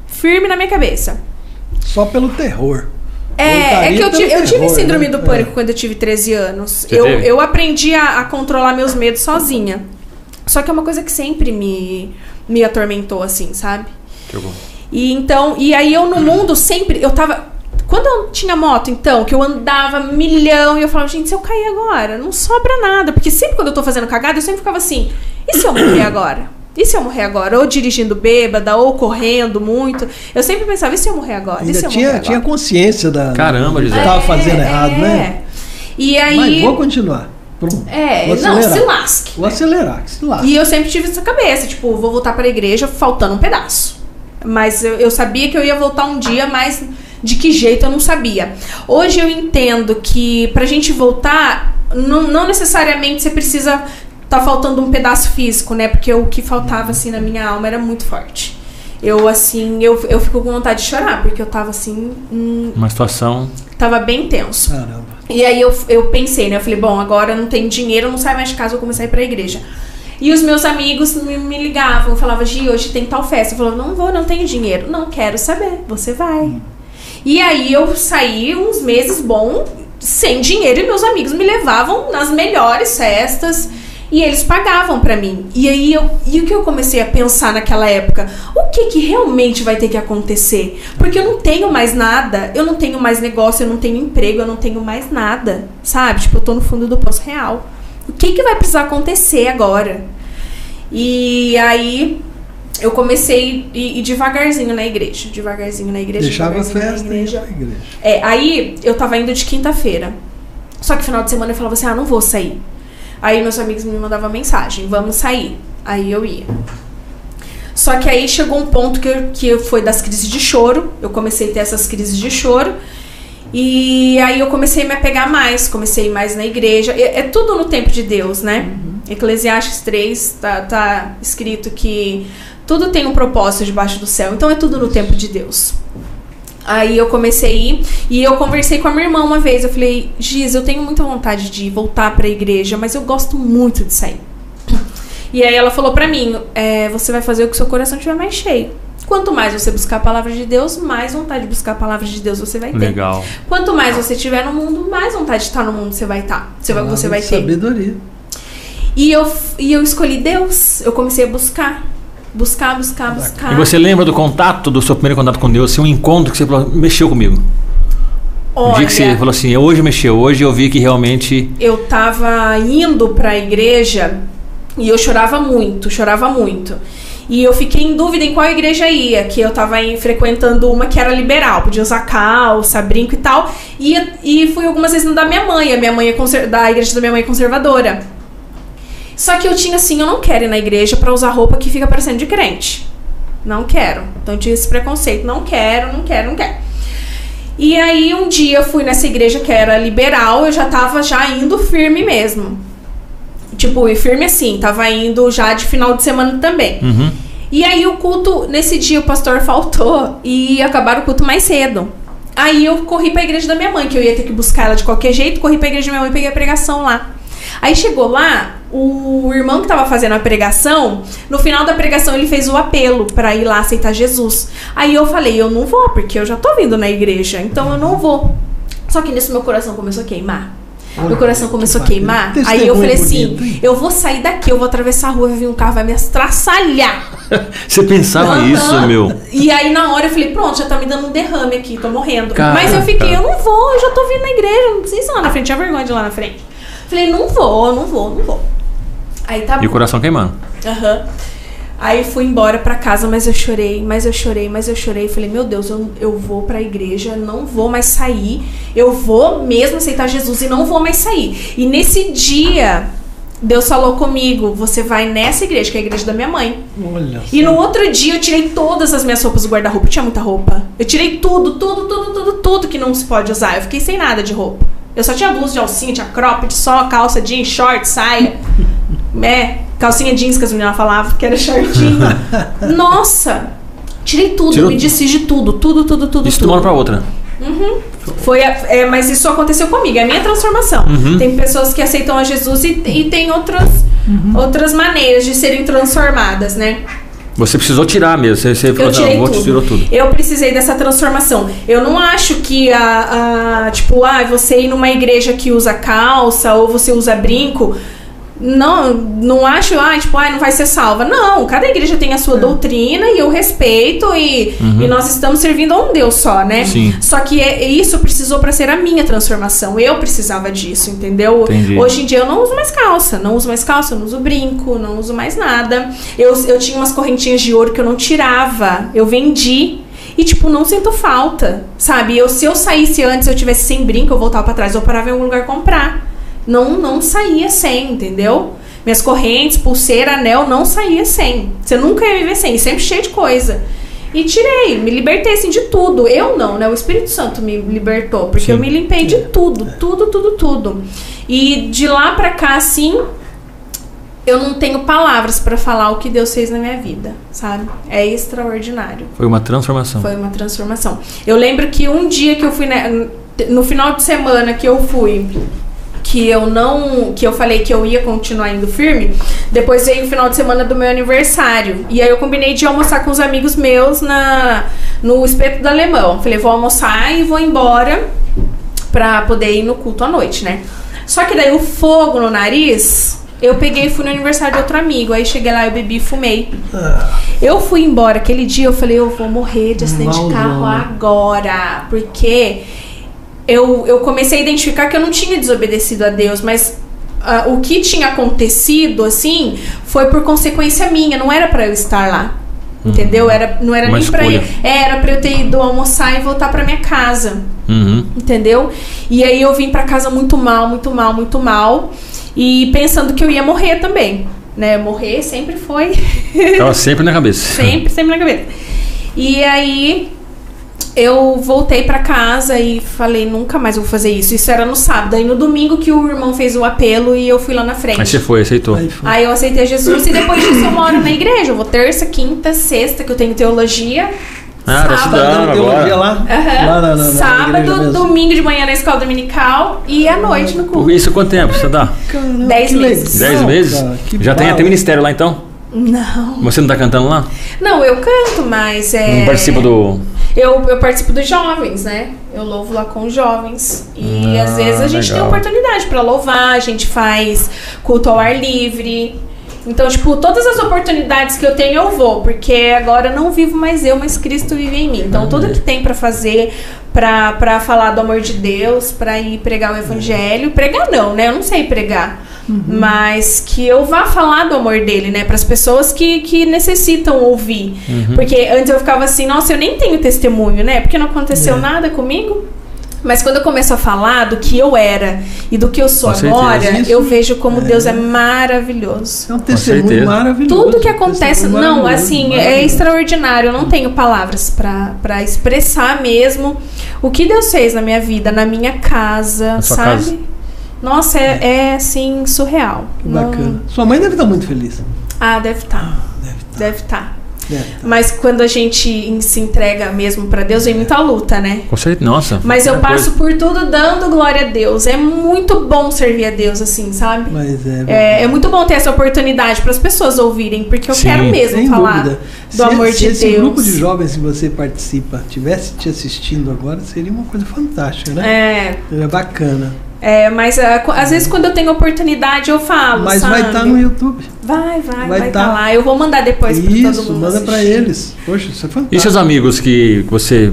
firme na minha cabeça. Só pelo terror. É, é que eu tive, eu tive terror, síndrome né? do pânico quando eu tive 13 anos. Você Eu, teve? eu aprendi a, a controlar meus medos sozinha. Só que é uma coisa que sempre me, me atormentou, assim, sabe? Que bom. E então, e aí eu no mundo sempre, eu tava. Quando eu tinha moto, então, que eu andava milhão e eu falava, gente, se eu cair agora, não sobra nada. Porque sempre quando eu tô fazendo cagada, eu sempre ficava assim, e se eu morrer agora? E se eu morrer agora? Ou dirigindo bêbada, ou correndo muito. Eu sempre pensava, e se eu morrer agora? e se Ainda eu tinha, morrer tinha agora? consciência da. Caramba, Gisele. tava fazendo É, errado, né? E aí. Mas vou continuar. Pronto. É, Vou não, acelerar. se lasque. Vou acelerar, que se lasque. E eu sempre tive essa cabeça, tipo, vou voltar pra igreja faltando um pedaço. Mas eu, eu sabia que eu ia voltar um dia, mas de que jeito eu não sabia. Hoje eu entendo que pra gente voltar, não, não necessariamente você precisa tá faltando um pedaço físico, né? Porque o que faltava assim na minha alma era muito forte. Eu assim, eu, eu fico com vontade de chorar, porque eu tava assim, hum, Uma situação. tava bem tenso. Caramba. E aí eu, eu pensei, né? Eu falei, bom, agora eu não tenho dinheiro, eu não saio mais de casa, vou começar a ir pra igreja. E os meus amigos me, me ligavam, falavam, Gi, hoje tem tal festa. Eu falava, não vou, não tenho dinheiro. Não quero saber, você vai. E aí eu saí uns meses bom, sem dinheiro, e meus amigos me levavam nas melhores festas. E eles pagavam pra mim. E aí eu, e o que eu comecei a pensar naquela época? O que que realmente vai ter que acontecer? Porque eu não tenho mais nada, eu não tenho mais negócio, eu não tenho emprego, eu não tenho mais nada, sabe? Tipo, eu tô no fundo do poço real. O que que vai precisar acontecer agora? E aí eu comecei a ir, ir devagarzinho na igreja, devagarzinho na igreja, Deixava festa na e ia igreja. pra igreja. É, aí eu tava indo de quinta-feira. Só que final de semana eu falava assim: ah, não vou sair. Aí meus amigos me mandavam mensagem: vamos sair. Aí eu ia. Só que aí chegou um ponto que, eu, que foi das crises de choro. Eu comecei a ter essas crises de choro. E aí eu comecei a me apegar mais, comecei a ir mais na igreja. É, é tudo no tempo de Deus, né? Eclesiastes 3 tá, tá escrito que tudo tem um propósito debaixo do céu. Então é tudo no tempo de Deus. Aí eu comecei a ir e eu conversei com a minha irmã uma vez. Eu falei, Giz, eu tenho muita vontade de voltar pra igreja, mas eu gosto muito de sair. E aí ela falou pra mim, é, você vai fazer o que seu coração estiver mais cheio. Quanto mais você buscar a palavra de Deus, mais vontade de buscar a palavra de Deus você vai ter. Legal. Quanto mais você estiver no mundo, mais vontade de estar no mundo você vai estar. Você vai, você Palavra vai de ter. Sabedoria. E eu, e eu escolhi Deus. Eu comecei a buscar. Buscar, buscar, buscar. E você lembra do contato, do seu primeiro contato com Deus? Assim, um encontro que você falou, mexeu comigo. O dia que você Olha, falou assim, hoje mexeu, hoje eu vi que realmente. eu tava indo pra igreja e eu chorava muito, chorava muito. E eu fiquei em dúvida em qual igreja ia, que eu tava em- frequentando uma que era liberal, podia usar calça, brinco e tal. E, e fui algumas vezes no da minha mãe, a minha mãe é conser- da igreja da minha mãe é conservadora. Só que eu tinha assim, eu não quero ir na igreja pra usar roupa que fica parecendo de crente. Não quero. Então eu tinha esse preconceito, não quero, não quero, não quero. E aí um dia eu fui nessa igreja que era liberal, eu já tava já indo firme mesmo. Tipo, e firme assim, tava indo já de final de semana também. Uhum. E aí o culto, nesse dia o pastor faltou e acabaram o culto mais cedo. Aí eu corri pra igreja da minha mãe, que eu ia ter que buscar ela de qualquer jeito, corri pra igreja da minha mãe e peguei a pregação lá. Aí chegou lá, o irmão que tava fazendo a pregação, no final da pregação ele fez o apelo pra ir lá aceitar Jesus. Aí eu falei, eu não vou, porque eu já tô vindo na igreja, então eu não vou. Só que nisso meu coração começou a queimar. Meu coração começou a queimar. Aí eu falei assim: hein? eu vou sair daqui, eu vou atravessar a rua, vai vir um carro, vai me estraçalhar. Você pensava Aham. isso, meu? E aí na hora eu falei, pronto, já tá me dando um derrame aqui, tô morrendo. Cara. Mas eu fiquei, eu não vou, eu já tô vindo na igreja, não precisa ir lá na frente, tinha vergonha de ir lá na frente. Falei, não vou, não vou, não vou. Aí tá E o coração queimando. Aham. Aí fui embora pra casa, mas eu chorei, mas eu chorei, mas eu chorei. Falei, meu Deus, eu, eu vou pra igreja, não vou mais sair. Eu vou mesmo aceitar Jesus e não vou mais sair. E nesse dia, Deus falou comigo: você vai nessa igreja, que é a igreja da minha mãe. Olha E no outro dia eu tirei todas as minhas roupas do guarda-roupa. Tinha muita roupa. Eu tirei tudo, tudo, tudo, tudo, tudo que não se pode usar. Eu fiquei sem nada de roupa. Eu só tinha blusa de alcinha, tinha cropped só, calça jeans, short, saia. É, calcinha jeans que as meninas falavam, que era shortinho. Nossa! Tirei tudo, Tirou me desfiz de tudo, tudo, tudo, tudo. Isso de tudo. uma hora pra outra. Foi a- é, mas isso aconteceu comigo, é a minha transformação. Uhum. Tem pessoas que aceitam a Jesus e, e tem outras, outras maneiras de serem transformadas, né? Você precisou tirar mesmo. Você, você falou, Eu tirei não, tudo. tirou tudo. Eu precisei dessa transformação. Eu não acho que a, a- tipo, ah, você ir numa igreja que usa calça ou você usa brinco. Não, não acho, ah, tipo, ah, não vai ser salva. Não, cada igreja tem a sua doutrina e eu respeito e, e nós estamos servindo a um Deus só, né? Sim. Só que é- isso precisou pra ser a minha transformação. Eu precisava disso, entendeu? Entendi. Hoje em dia eu não uso mais calça, não uso mais calça, não uso brinco, não uso mais nada. Eu, eu tinha umas correntinhas de ouro que eu não tirava, eu vendi. E, tipo, não sinto falta, sabe? Eu, se eu saísse antes, eu tivesse sem brinco, eu voltava pra trás, eu parava em algum lugar comprar. Não, não saía sem, entendeu? Minhas correntes, pulseira, anel, não saía sem. Você nunca ia viver sem, sempre cheio de coisa. E tirei, me libertei assim de tudo. Eu não, né? O Espírito Santo me libertou, porque Sim. eu me limpei de tudo, tudo, tudo, tudo. E de lá pra cá, assim, eu não tenho palavras pra falar o que Deus fez na minha vida, sabe? É extraordinário. Foi uma transformação. Foi uma transformação. Eu lembro que um dia que eu fui né, no final de semana que eu fui que eu não que eu falei que eu ia continuar indo firme, depois veio o final de semana do meu aniversário. E aí eu combinei de almoçar com os amigos meus na no espeto do alemão. Falei, vou almoçar e vou embora pra poder ir no culto à noite, né? Só que daí o fogo no nariz, eu peguei e fui no aniversário de outro amigo. Aí cheguei lá, eu bebi e fumei. Eu fui embora aquele dia, eu falei, eu vou morrer de acidente de carro agora. Porque eu, eu comecei a identificar que eu não tinha desobedecido a Deus, mas ah, o que tinha acontecido, assim, foi por consequência minha, não era pra eu estar lá. Entendeu? Era, não era Uma nem pra escolha. ir. Era pra eu ter ido almoçar e voltar pra minha casa Uhum. entendeu? E aí eu vim pra casa muito mal, muito mal, muito mal. E pensando que eu ia morrer também. Né? Morrer sempre foi. Tava sempre na cabeça. sempre, sempre na cabeça. E aí eu voltei pra casa e falei, nunca mais vou fazer isso. Isso era no sábado. Aí no domingo que o irmão fez o apelo e eu fui lá na frente. Aí você foi, aceitou. Aí foi. Aí eu aceitei Jesus e depois disso eu moro na igreja. Eu vou terça, quinta, sexta, que eu tenho teologia. Ah, sábado, estudando Dando teologia agora. lá? Aham. Lá na, na, na igreja Sábado, domingo de manhã na escola dominical e à noite no culto. Isso quanto tempo você dá? Caramba, Dez meses. legal, Dez meses? cara, Já tem até ministério lá então? Não. Você não tá cantando lá? Não, eu canto, mas é. Não participa do. Eu, eu participo dos jovens, né? Eu louvo lá com os jovens. E Ah, às vezes a gente legal. tem oportunidade pra louvar, a gente faz culto ao ar livre. Então, tipo, todas as oportunidades que eu tenho eu vou, porque agora não vivo mais eu, mas Cristo vive em mim. Então, tudo que tem pra fazer, pra, pra falar do amor de Deus, pra ir pregar o evangelho, pregar não, né? Eu não sei pregar. Mas que eu vá falar do amor dele, né? Para as pessoas que, que necessitam ouvir. Porque antes eu ficava assim, nossa, eu nem tenho testemunho, né? Porque não aconteceu É. nada comigo. Mas quando eu começo a falar do que eu era e do que eu sou Com certeza. agora, Isso. eu vejo como Deus é maravilhoso. É um testemunho certeza. maravilhoso. Tudo que acontece, não, assim, é extraordinário. Eu não tenho palavras pra pra expressar mesmo o que Deus fez na minha vida, na minha casa, Na sabe? casa. Nossa, é, é, assim, surreal. Que Não- bacana. Sua mãe deve estar muito feliz. Ah, deve estar. Deve estar. Deve estar. Estar. Mas quando a gente se entrega mesmo pra Deus, vem muita luta, né? Com certeza. Nossa. Mas eu passo por tudo dando glória a Deus. É muito bom servir a Deus, assim, sabe? Mas é. É, é muito bom ter essa oportunidade para as pessoas ouvirem, porque eu Sim, quero mesmo Sem falar dúvida. do se, amor se de esse Deus. grupo de jovens que você participa tivesse te assistindo agora, seria uma coisa fantástica, né? É, É bacana. É, mas qu- às vezes quando eu tenho oportunidade eu falo. Mas vai sabe? estar no YouTube. Vai, vai, vai vai estar tá. lá. Eu vou mandar depois para todo Isso, mundo. manda pra assistir. eles. Poxa, isso é fantástico. E seus amigos que você.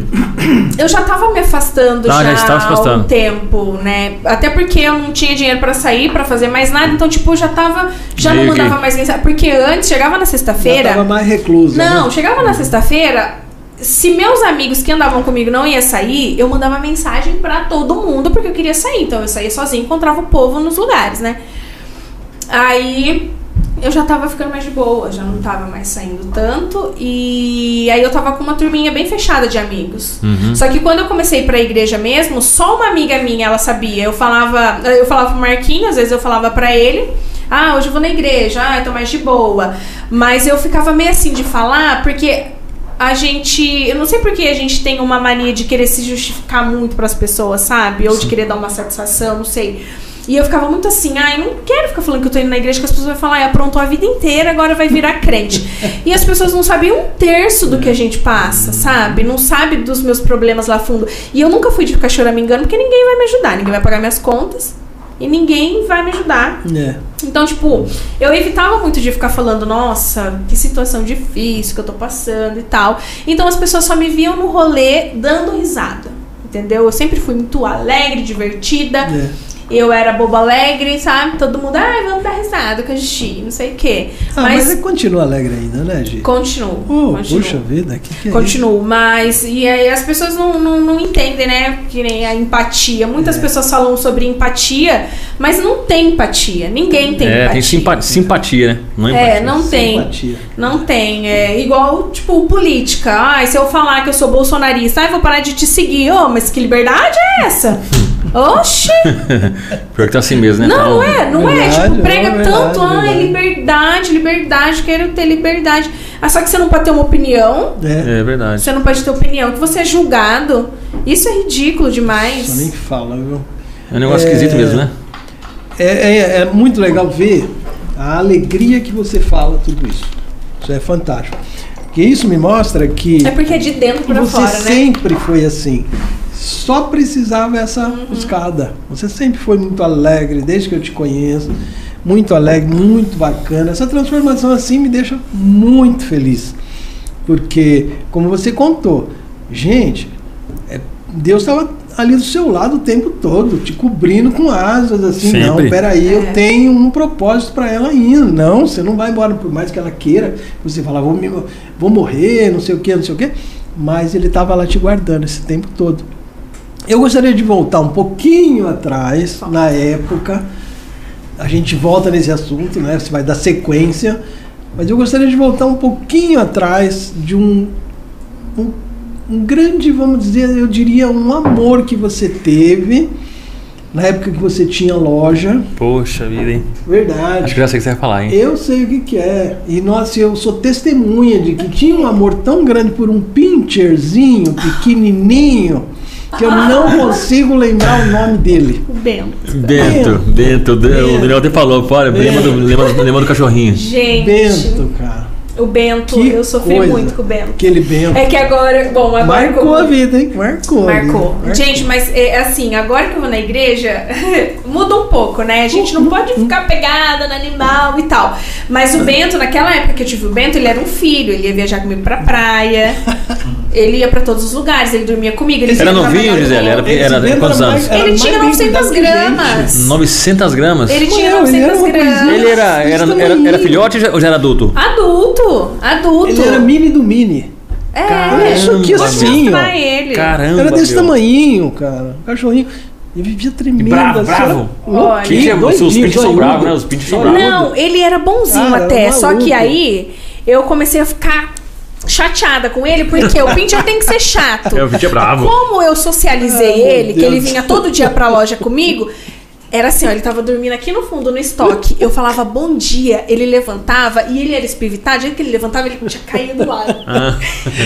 Eu já tava me afastando Ah, já já, estava há afastando. um tempo, né? Até porque eu não tinha dinheiro pra sair, pra fazer mais nada, então tipo, eu já tava, já Meio não mandava que- mais mensagem, porque antes chegava na Já sexta-feira, tava mais reclusa. Não, né? chegava na sexta-feira, se meus amigos que andavam comigo não ia sair, eu mandava mensagem pra todo mundo porque eu queria sair. Então eu saía sozinha, encontrava o povo nos lugares, né? Aí eu já tava ficando mais de boa, já não tava mais saindo tanto. E aí eu tava com uma turminha bem fechada de amigos. Uhum. Só que quando eu comecei a ir pra igreja mesmo, só uma amiga minha ela sabia. Eu falava, eu falava pro Marquinhos, às vezes eu falava pra ele. Ah, hoje eu vou na igreja, ah, eu tô mais de boa. Mas eu ficava meio assim de falar, porque a gente. Eu não sei porque a gente tem uma mania de querer se justificar muito pras pessoas, sabe? Ou de querer dar uma satisfação, não sei. E eu ficava muito assim, ai, não quero ficar falando que eu tô indo na igreja, que as pessoas vão falar, ai, aprontou a vida inteira, agora vai virar crente. e as pessoas não sabem um terço do que a gente passa, sabe? Não sabe dos meus problemas lá fundo. E eu nunca fui de ficar choramingando, porque ninguém vai me ajudar, ninguém vai pagar minhas contas. E ninguém vai me ajudar. É. Então, tipo, eu evitava muito de ficar falando, nossa, que situação difícil que eu tô passando e tal. Então as pessoas só me viam no rolê dando risada. Entendeu? Eu sempre fui muito alegre, divertida. É. Eu era boba alegre, sabe? Todo mundo, ai, vamos dar risada com a Gigi, não sei o quê. Ah, mas, mas continua alegre ainda, né, Gi? continuo. Oh, continuo. puxa vida, que que é Continuo, mas e aí as pessoas não, não, não entendem, né? Que nem a empatia. Muitas É. pessoas falam sobre empatia, mas não tem empatia. Ninguém tem é, empatia. tem simpa- simpatia, né? Não É, empatia. não tem. Simpatia. Não tem. É igual, tipo, política. Ai, se eu falar que eu sou bolsonarista, ai, vou parar de te seguir. Ô, mas que liberdade é essa? Oxi! Pior que tá assim mesmo, né? Não Tá- é, não é. Verdade, Tipo, prega não, verdade, tanto, ai, verdade. liberdade, liberdade, quero ter liberdade. Ah, só que você não pode ter uma opinião. É, É verdade. Você não pode ter opinião, que você é julgado. Isso é ridículo demais. nem fala, viu? É um negócio É. esquisito mesmo, né? É, é, é muito legal ver a alegria que você fala tudo isso. Isso é fantástico. Porque isso me mostra que É porque é de dentro pra você fora, né? sempre foi assim. Só precisava essa Uhum. buscada. Você sempre foi muito alegre, desde que eu te conheço. Muito alegre, muito bacana. Essa transformação assim me deixa muito feliz. Porque, como você contou, gente, é, Deus estava ali do seu lado o tempo todo, te cobrindo com asas, assim, não, Sempre. peraí, É. eu tenho um propósito para ela ainda. Não, você não vai embora, por mais que ela queira, você fala, vou, me- vou morrer, não sei o que, não sei o que. Mas ele estava lá te guardando esse tempo todo. Eu gostaria de voltar um pouquinho atrás, na época. A gente volta nesse assunto, né? Você vai dar sequência. Mas eu gostaria de voltar um pouquinho atrás de um, um, um grande, vamos dizer, eu diria, um amor que você teve na época que você tinha loja. Poxa vida, hein? Verdade. Acho que já sei o que você vai falar, hein? Eu sei o que, que é. E nossa, eu sou testemunha de que tinha um amor tão grande por um pincherzinho, pequenininho, que eu não consigo lembrar o nome dele. O Bento. Bento, Bento, o Daniel até falou, olha, lembra do, lembra, do- lembra do cachorrinho. Gente, Bento, cara. O Bento, Que eu sofri coisa. muito com o Bento. Aquele Bento. É que agora, bom, agora Marcou como- a vida, hein? Marcou. a vida. Marcou. Gente, mas é assim, agora que eu vou na igreja, muda um pouco, né? A gente não pode ficar pegada no animal e tal. Mas o Bento, naquela época que eu tive o Bento, ele era um filho, ele ia viajar comigo pra praia. Ele ia pra todos os lugares, ele dormia comigo. Ele Era novinho, Gisele? Era, era, Bento quantos era anos? mais- Ele tinha bem 900 cuidado que a gente. gramas. 900 gramas? Ele tinha Meu, ele era 900 uma coisinha. gramas. Ele era, era, era, era filhote ou já era adulto? Adulto, adulto. Ele era mini do mini. É, Caramba, Isso aqui assim, ó. ele. Caramba, Era desse meu. tamanhinho, cara. Um cachorrinho. E vivia tremendo. bravo, assim, bravo. Olha. Pincher, louquinho, os pinches são bravos, né? Os pinches são bravos. Não, ele era bonzinho Cara, até. era Só que aí eu comecei a ficar chateada com ele, porque o Pincher tem que ser chato. É, o Pincher é bravo. Como eu socializei meu ele, que ele vinha todo dia pra loja comigo, era assim, ó, ele tava dormindo aqui no fundo, no estoque. Eu falava bom dia, ele levantava e ele era espivitado. Do jeito que ele levantava, ele tinha caído do lado. Ah.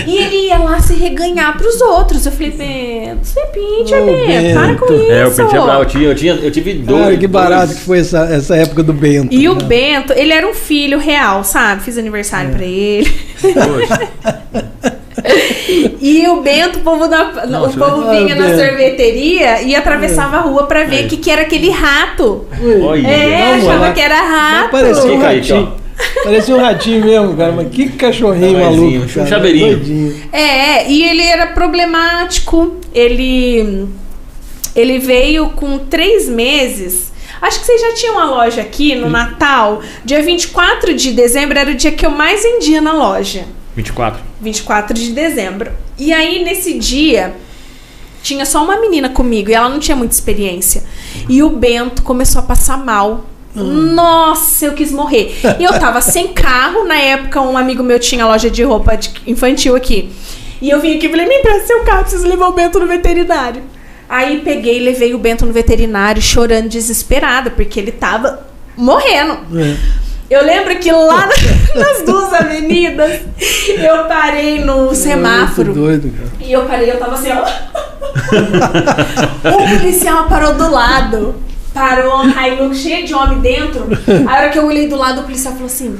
E ele ia lá se reganhar pros outros. Eu falei, Bento, você é Pincher, Ô, Bento, para com Bento. isso. É, o é bravo. Eu, tinha, eu, tinha, eu tive dois. Cara, que barato dois- que foi essa, essa época do Bento. E o né? Bento, ele era um filho real, sabe? Fiz aniversário É. pra ele. Poxa. E o Bento, o povo, da, Não, o povo Ah, vinha na Bento. sorveteria e atravessava a rua pra ver o Aí. que, que era aquele rato. Olha. É, Vamos achava lá. que era rato. parecia um ratinho. Parecia um ratinho mesmo, cara. Mas que cachorrinho Tamanhozinho, maluco. um Cara. chaveirinho. Doidinho. É, e ele era problemático. Ele, ele veio com três meses. Acho que vocês já tinham uma loja aqui no Natal. Dia 24 de dezembro era o dia que eu mais vendia na loja. 24. 24 de dezembro. E aí, nesse dia, tinha só uma menina comigo e ela não tinha muita experiência. E o Bento começou a passar mal. Nossa, eu quis morrer. E eu tava sem carro. Na época, um amigo meu tinha loja de roupa infantil aqui. E eu vim aqui e falei: me empresta seu carro, preciso levar o Bento no veterinário. Aí peguei e levei o Bento no veterinário, chorando desesperada, porque ele tava morrendo. É. Eu lembro que lá na- nas duas avenidas eu parei no semáforo. Muito doido, cara. E eu parei, eu tava assim, ó. o policial parou do lado. Parou uma Hilux cheia de homem dentro. A hora que eu olhei do lado, o policial falou assim.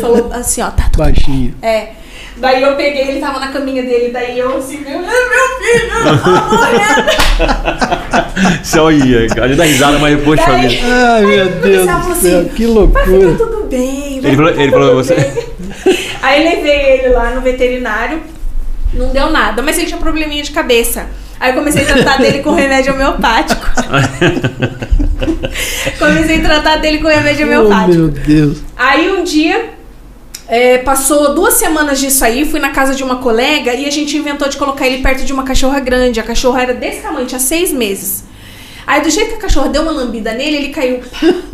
Falou assim, ó, tá tudo Baixinho. é. Daí eu peguei, ele tava na caminha dele, daí eu assim, meu, meu filho, eu tô morrendo. Só ia. A gente dá risada, mas poxa Daí- vida. Ai, meu Deus do céu, assim, que Vai loucura. ficar tudo bem. vai Ele falou- ficar ele falou você-. Aí levei ele lá no veterinário, não deu nada, mas ele tinha probleminha de cabeça. Aí eu comecei a tratar dele com remédio homeopático. comecei a tratar dele com remédio Oh, homeopático. meu Deus. Aí um dia, é, passou duas semanas disso aí, fui na casa de uma colega e a gente inventou de colocar ele perto de uma cachorra grande. A cachorra era desse tamanho, tinha seis meses. Aí do jeito que a cachorra deu uma lambida nele, ele caiu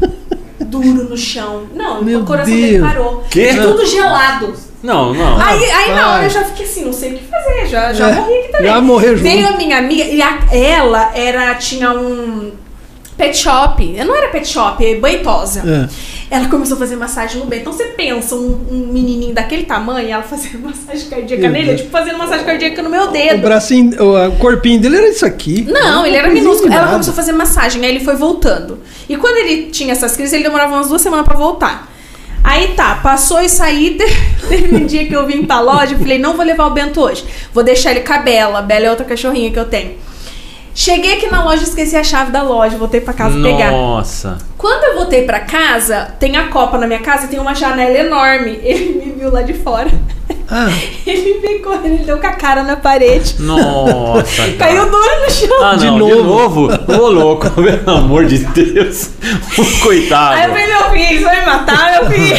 duro no chão. Não, Meu o coração dele Deus. parou. Quê? Tudo gelado. Não, não. Aí, aí na hora eu já fiquei assim, não sei o que fazer, já, já É, morri aqui também. já morreu junto. Veio a minha amiga e a- ela era, tinha um pet shop. Não era pet shop, é banhosa. É. Ela começou a fazer massagem no bem. Então você pensa, um, um menininho daquele tamanho, ela fazendo massagem cardíaca nele, tipo fazendo massagem cardíaca no meu O dedo. bracinho, o, o corpinho dele era isso aqui. Não, ele era minúsculo. Ela começou a fazer massagem, aí ele foi voltando. E quando ele tinha essas crises, ele demorava umas duas semanas pra voltar. Aí tá, passou isso aí. te- Teve um dia que eu vim pra loja, eu falei, não vou levar o Bento hoje. Vou deixar ele com a Bela. A Bela é outra cachorrinha que eu tenho. Cheguei aqui na loja, esqueci a chave da loja, voltei pra casa pegar. Nossa. Quando eu voltei pra casa, tem a copa na minha casa e tem uma janela enorme. Ele me viu lá de fora. Ah, Ele veio correndo, ele deu com a cara na parede. Nossa. Caiu duro no chão. Ah, De não, de novo. novo? Ô, louco, pelo amor de Deus. Coitado. Aí eu falei, meu filho, você vai me matar, meu filho.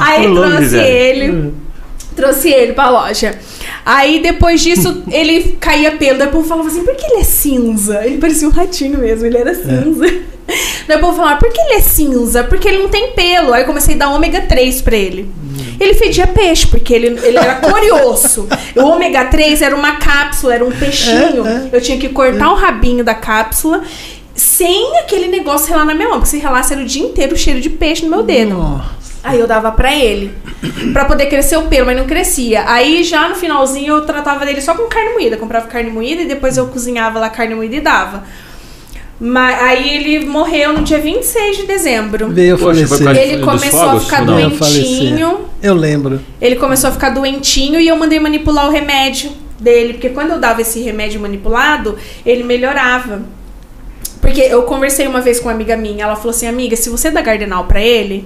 Aí trouxe ele. Trouxe ele pra loja. Aí depois disso, ele caía pelo. Daí o povo falava assim, por que ele é cinza? Ele parecia um ratinho mesmo, ele era cinza. Daí o povo falava, por que ele é cinza? Porque ele não tem pelo. Aí eu comecei a dar ômega 3 pra ele. Ele fedia peixe, porque ele, ele era curioso. o ômega 3 era uma cápsula, era um peixinho. É, é. Eu tinha que cortar o rabinho da cápsula sem aquele negócio relar na minha mão. Porque se relasse era o dia inteiro o cheiro de peixe no meu dedo. nossa. Aí eu dava pra ele. Pra poder crescer o pelo, mas não crescia. Aí já no finalzinho eu tratava dele só com carne moída. Comprava carne moída e depois eu cozinhava lá carne moída e dava. Mas aí ele morreu no dia 26 de dezembro. Veio falecer. Ele começou a ficar não? Doentinho. Eu lembro. Ele começou a ficar doentinho e eu mandei manipular o remédio dele. Porque quando eu dava esse remédio manipulado, ele melhorava. Porque eu conversei uma vez com uma amiga minha, ela falou assim: Amiga, se você dá Gardenal pra ele,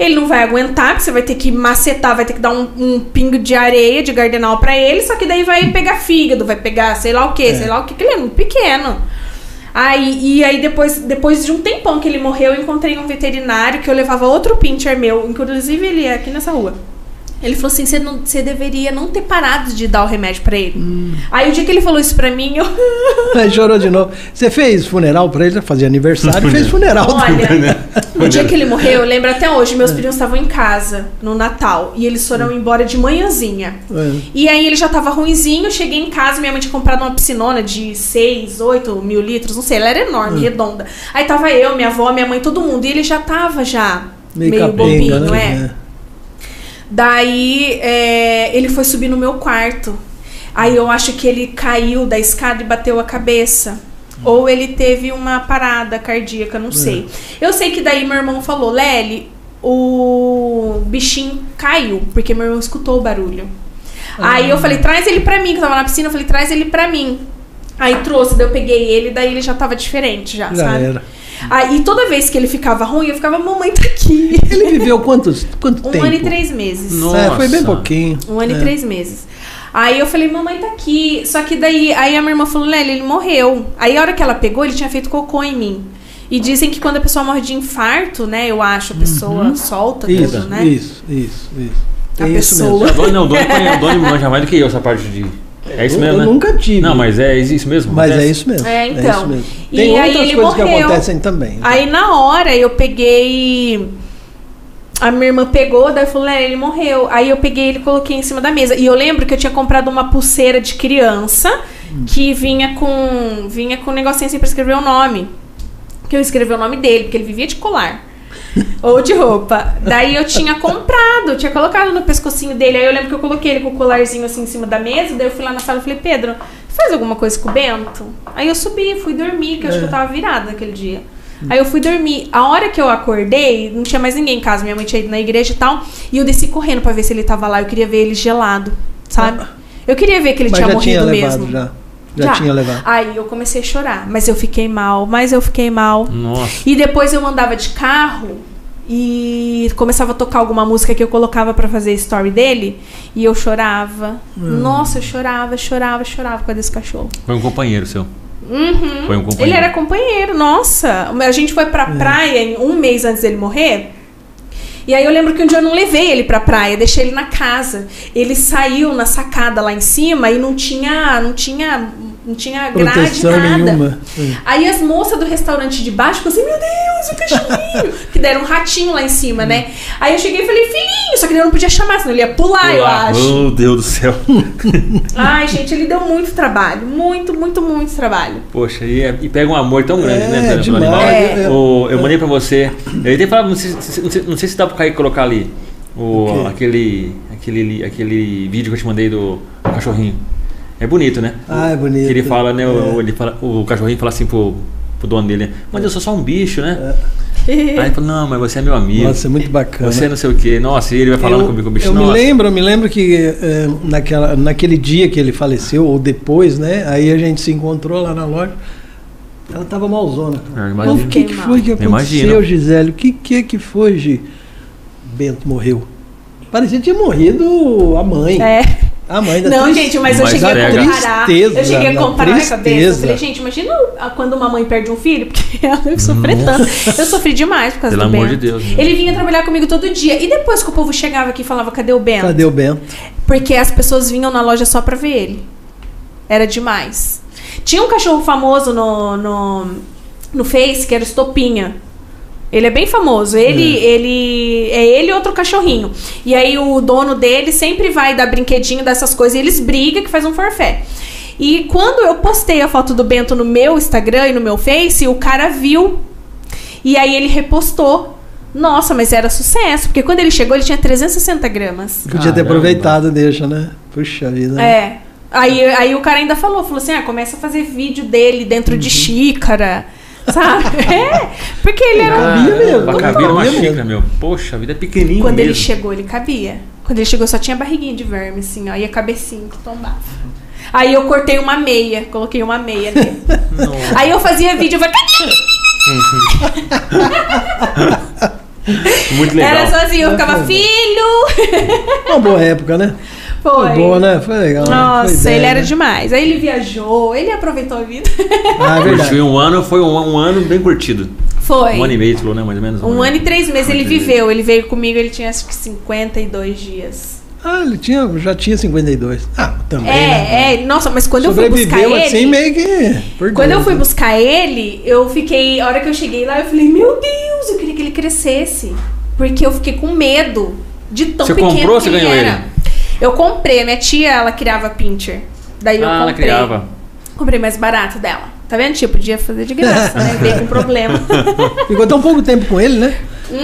ele não vai aguentar, porque você vai ter que macetar, vai ter que dar um, um pingo de areia de Gardenal pra ele, só que daí vai pegar fígado, vai pegar sei lá o que, sei lá o que, que ele é muito pequeno. Aí, e aí depois, depois de um tempão que ele morreu, eu encontrei um veterinário que eu levava outro pincher meu, inclusive ele é aqui nessa rua. Ele falou assim: você deveria não ter parado de dar o remédio pra ele. Aí o dia que ele falou isso pra mim, eu. Aí chorou de novo. Você fez funeral pra ele? Fazia aniversário e fez funeral. Olha, no dia que ele morreu, eu lembro até hoje, meus primos estavam em casa no Natal e eles foram embora de manhãzinha. É. E aí ele já tava ruinzinho, cheguei em casa, minha mãe tinha comprado uma piscinona de 6, 8 mil litros, não sei, ela era enorme, redonda. Aí tava eu, minha avó, minha mãe, todo mundo, e ele já tava já meio, Meio, capenga, bobinho, né? é. Daí é, ele foi subir no meu quarto. Aí eu acho que ele caiu da escada e bateu a cabeça. Ou ele teve uma parada cardíaca, não sei. Eu sei que daí meu irmão falou, Lely, o bichinho caiu, porque meu irmão escutou o barulho. Aí eu falei, traz ele pra mim, que eu tava na piscina, eu falei, traz ele pra mim. Aí trouxe, daí eu peguei ele, daí ele já tava diferente, já, Já sabe? era. Aí toda vez que ele ficava ruim, eu ficava, mamãe tá aqui. Ele viveu quantos, quanto Um tempo? ano e três meses. No- É, foi bem Nossa. pouquinho. Um ano É. e três meses. Aí eu falei, mamãe tá aqui. Só que daí, aí a minha irmã falou, Lely, ele morreu. Aí a hora que ela pegou, ele tinha feito cocô em mim. E dizem que quando a pessoa morre de infarto, né? Eu acho, a pessoa solta Isso, tudo, né? isso, isso, isso. A É isso pessoa. mesmo. O Doni, não, o Doni, o Doni manja mais do que eu essa parte de. É isso Eu- mesmo, eu né? nunca tive. Não, mas é isso mesmo. Mas acontece? é isso mesmo. É, então. isso mesmo. E Tem aí outras ele coisas que morreu. acontecem também. Aí na hora eu peguei. A minha irmã pegou, daí falou, Lely, ele morreu. Aí eu peguei ele e coloquei em cima da mesa. E eu lembro que eu tinha comprado uma pulseira de criança que vinha com. vinha com um negocinho assim pra escrever o nome. Que eu escrevi o nome dele, porque ele vivia de colar. Ou de roupa. Daí eu tinha comprado, tinha colocado no pescocinho dele. Aí eu lembro que eu coloquei ele com o colarzinho assim em cima da mesa. Daí eu fui lá na sala e falei, Pedro, faz alguma coisa com o Bento? Aí eu subi, fui dormir, que eu acho que eu tava virada naquele dia. Aí eu fui dormir. A hora que eu acordei, não tinha mais ninguém em casa. Minha mãe tinha ido na igreja e tal. E eu desci correndo pra ver se ele tava lá. Eu queria ver ele gelado, sabe? Eu queria ver que ele Mas tinha tinha morrido levado, mesmo. já. Já, tinha levado. Aí eu comecei a chorar. Mas eu fiquei mal, mas eu fiquei mal. Nossa. E depois eu andava de carro e começava a tocar alguma música que eu colocava pra fazer story dele e eu chorava. Hum. Nossa, eu chorava, chorava, chorava por causa desse cachorro. Foi um companheiro seu. Uhum. Foi um companheiro. Ele era companheiro, nossa. A gente foi É. pra praia em um mês antes dele morrer. E aí eu lembro que um dia eu não levei ele pra praia, deixei ele na casa. Ele saiu na sacada lá em cima e não tinha, não tinha, não tinha grade Proteção nada. nenhuma. Aí as moças do restaurante de baixo ficam assim, meu Deus, o cachorrinho! que deram um ratinho lá em cima, né? Aí eu cheguei e falei, filhinho, só que ele não podia chamar, senão ele ia pular, eu Olá. acho. Meu Deus do céu. Ai, gente, ele deu muito trabalho. Muito, muito, muito trabalho. Poxa, e, é- e pega um amor tão grande, É, né? pelo- demais. animal. É. O- eu mandei pra você. Eu até falava, não sei, se- não sei- não sei se dá pro Kaique colocar ali. O, aquele, aquele, aquele vídeo que eu te mandei do, do cachorrinho. É bonito, né? Ah, é bonito. Que ele fala, né? O, É. ele fala, o cachorrinho fala assim pro, pro dono dele, né? Mas eu sou só um bicho, né? É. Aí ele fala, não, mas você é meu amigo. Nossa, é muito bacana. Você é não sei o quê. Nossa, e ele vai falando eu, comigo, o bicho, eu me nossa. lembro, eu me lembro que eh, naquela, naquele dia que ele faleceu, ou depois, né? Aí a gente se encontrou lá na loja. Ela tava malzona. Mas o que, que foi que Eu aconteceu. Gisele? O que, que que foi, Gi? Bento morreu. Parecia que tinha morrido a mãe. É. A mãe da Não, tris- gente, mas eu Mas cheguei a comparar. Tristeza, eu cheguei a comparar na cabeça. Eu tristeza. falei, gente, imagina a- quando uma mãe perde um filho, porque ela deve sofrer tanto. Eu sofri demais por causa Pelo do amor Bento. de Deus, né? Ele vinha trabalhar comigo todo dia. E depois que o povo chegava aqui e falava, cadê o Bento? Cadê o Bento? Porque as pessoas vinham na loja só pra ver ele. Era demais. Tinha um cachorro famoso no, no, no Face, que era o Estopinha. Ele é bem famoso. Ele, ele é ele e outro cachorrinho. E aí o dono dele sempre vai dar brinquedinho dessas coisas e eles brigam que faz um forfé. E quando eu postei a foto do Bento no meu Instagram e no meu Face, o cara viu. E aí ele repostou. Nossa, mas era sucesso, porque quando ele chegou ele tinha 360 gramas. Podia ter aproveitado, deixa, né? Puxa vida. É. Aí, aí o cara ainda falou, falou assim, ah, começa a fazer vídeo dele dentro de xícara, sabe? É, porque ele era... Cabia mesmo, numa xícara, meu. Poxa, a vida é pequenininha Quando ele mesmo. chegou, ele cabia. Quando ele chegou, só tinha barriguinha de verme, assim, ó, e a cabecinha que tombava. Aí eu cortei uma meia, coloquei uma meia nele. Aí eu fazia vídeo, eu falei, cadê? Muito legal. Era sozinho, eu ficava, filho! Uma boa época, né? Foi. Foi boa, né? Foi legal. né? Nossa, Foi ele era né? demais. Aí ele viajou, ele aproveitou a vida. Ah, é verdade. Um ano, foi um, um ano bem curtido. Foi. Um ano e meio, falou, né? Mais ou menos. Um ano e três meses Um ele três viveu. Ele veio comigo, ele tinha acho que 52 dias. Ah, ele tinha, já tinha 52. Ah, também. né? É, é. Nossa, mas quando eu fui buscar Sobreviveu ele. assim meio que. por Quando eu Deus, fui né? buscar ele, eu fiquei. A hora que eu cheguei lá, eu falei, meu Deus, eu queria que ele crescesse. Porque eu fiquei com medo de tão Você pequeno comprou ou que você ele ganhou era. ele? Eu comprei, minha tia, ela criava pincher. Daí eu Ah, ela comprei. criava. Comprei mais barato dela. Tá vendo? Tipo, podia fazer de graça, né? Veio com problema. Ficou tão pouco tempo com ele, né?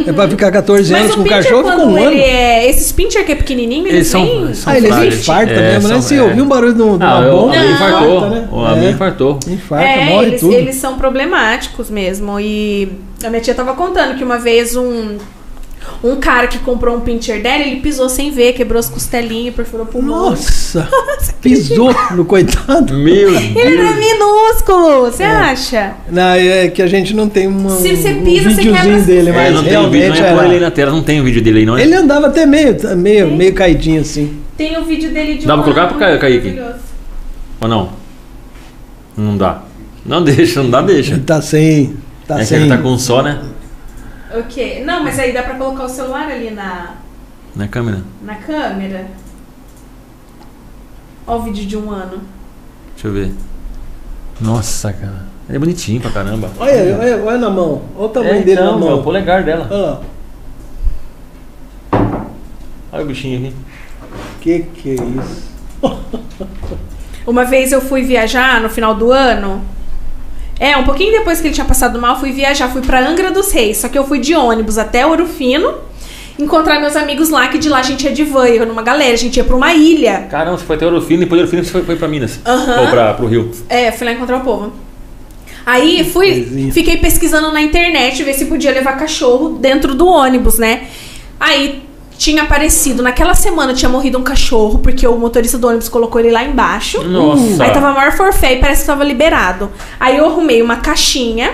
É pra ficar 14 Mas anos o com o cachorro, ficou um ano. ele é. Esses pincher que é pequenininho, eles, Eles são- vêm- são Ah, ele frágeis. infarta É, mesmo, né? são- Se é. ouvir um barulho uma Ah, o bomba, Não. infartou. infarta, né? O É. infartou. Infarta, É, morre eles, tudo. eles são problemáticos mesmo. E a minha tia tava contando que uma vez um, um cara que comprou um pincher dela, ele pisou sem ver, quebrou as costelinhas, perfurou o pulmão. Nossa! pisou no coitado. Meu Ele era Deus. minúsculo, você acha? Não, é que a gente não tem uma, Se você um pisa, você videozinho quebra- dele, É, mas não tem vídeo, realmente não é pôr ele era... na tela, não tem o vídeo dele aí, não é? Ele andava até meio, meio, meio caidinho assim. Tem o vídeo dele de Dá um pra colocar ano pro Ca- Kaique? maravilhoso. Ou não? Não dá. Não deixa, não dá, deixa. Ele tá sem... Tá é que sem... ele tá com um só, né? O quê? Não, mas aí dá pra colocar o celular ali na, Na câmera. na câmera. Ó o vídeo de um ano. Deixa eu ver. Nossa, cara. Ele é bonitinho pra caramba. Olha, olha, olha na mão. Olha o tamanho É, dele então, na meu, mão. o polegar dela. Olha lá. Olha o bichinho aqui. Que que é isso? Uma vez eu fui viajar no final do ano. É, um pouquinho depois que ele tinha passado mal, fui viajar, fui pra Angra dos Reis. Só que eu fui de ônibus até Ouro Fino encontrar meus amigos lá, que de lá a gente ia de van, ia numa galera, a gente ia pra uma ilha. Caramba, você foi até Ouro Fino, depois de Ouro Fino você foi, foi pra Minas. Aham. Ou pra, pro Rio. É, fui lá encontrar o povo. Aí fui, fiquei pesquisando na internet, ver se podia levar cachorro dentro do ônibus, né? Aí tinha aparecido, naquela semana tinha morrido um cachorro, porque o motorista do ônibus colocou ele lá embaixo. Nossa. Aí tava maior forfé e parece que tava liberado. Aí eu arrumei uma caixinha,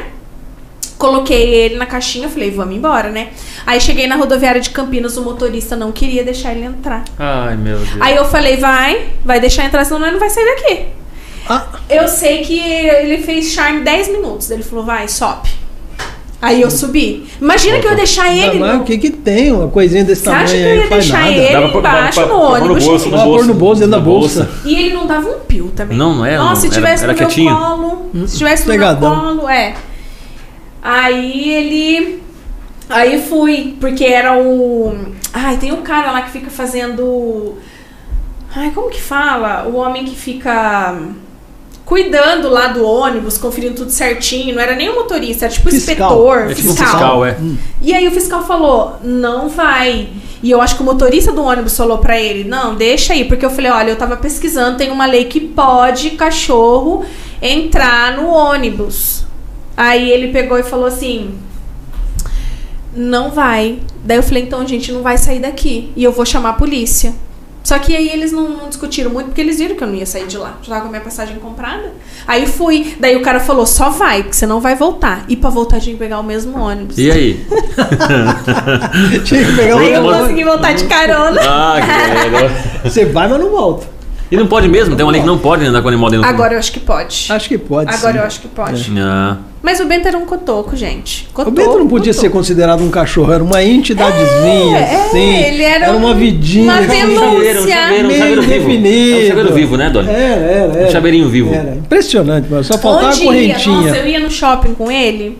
coloquei ele na caixinha, falei, vamos embora, né? Aí cheguei na rodoviária de Campinas, o motorista não queria deixar ele entrar. Ai, meu Deus. Aí eu falei, vai, vai deixar entrar, senão nós não vai sair daqui. Ah, Eu sei que ele fez charme 10 minutos. Ele falou, vai, sobe. Aí eu subi. Imagina que eu ia deixar ele. mas no- o que que tem? Uma coisinha desse Você acha tamanho que eu ia deixar nada. ele? Dava embaixo pra- no pra no ônibus, bolso, no bolso. pôr no bolso, dentro da bolsa. E ele não dava um pio também. Não, não é, Nossa, não. se Era- tivesse era no meu quietinho. colo. Se tivesse no Pegadão. meu colo, é. Aí ele. Aí fui, porque era o. Ai, tem um cara lá que fica fazendo. Ai, como que fala? O homem que fica cuidando lá do ônibus, conferindo tudo certinho. Não era nem o motorista, era tipo o Fiscal. inspetor, É tipo fiscal. fiscal, é. E aí o fiscal falou, não vai. E eu acho que o motorista do ônibus falou pra ele, não, deixa aí, porque eu falei, olha, eu tava pesquisando, tem uma lei que pode cachorro entrar no ônibus. Aí ele pegou e falou assim, não vai. Daí eu falei, então a gente não vai sair daqui e eu vou chamar a polícia. Só que aí eles não, não discutiram muito porque eles viram que eu não ia sair de lá. Já tava com a minha passagem comprada. Aí fui. Daí o cara falou: só vai, porque você não vai voltar. E pra voltar tinha que pegar o mesmo ônibus. E aí? Tinha que pegar Aí eu consegui voltar de carona. Ah, que legal. Você vai, mas não volta. E não pode mesmo? Tem uma lei que não pode andar com animal dentro do Agora eu acho que pode. Acho que pode Agora sim. eu acho que pode. Ah, Mas o Bento era um cotoco, gente. O Cotoco, Bento não podia ser cotoco. considerado um cachorro, era uma entidadezinha, É, é, assim. ele era uma um- vidinha. uma assim, pelúcia. chaveiro, um chaveiro, um chaveiro vivo. definido. É um chaveiro vivo, né, Doni? Era, era, era. Um chaveirinho vivo. Era. Impressionante, mano. Só faltava Onde a correntinha. Ia? Nossa, eu ia no shopping com ele.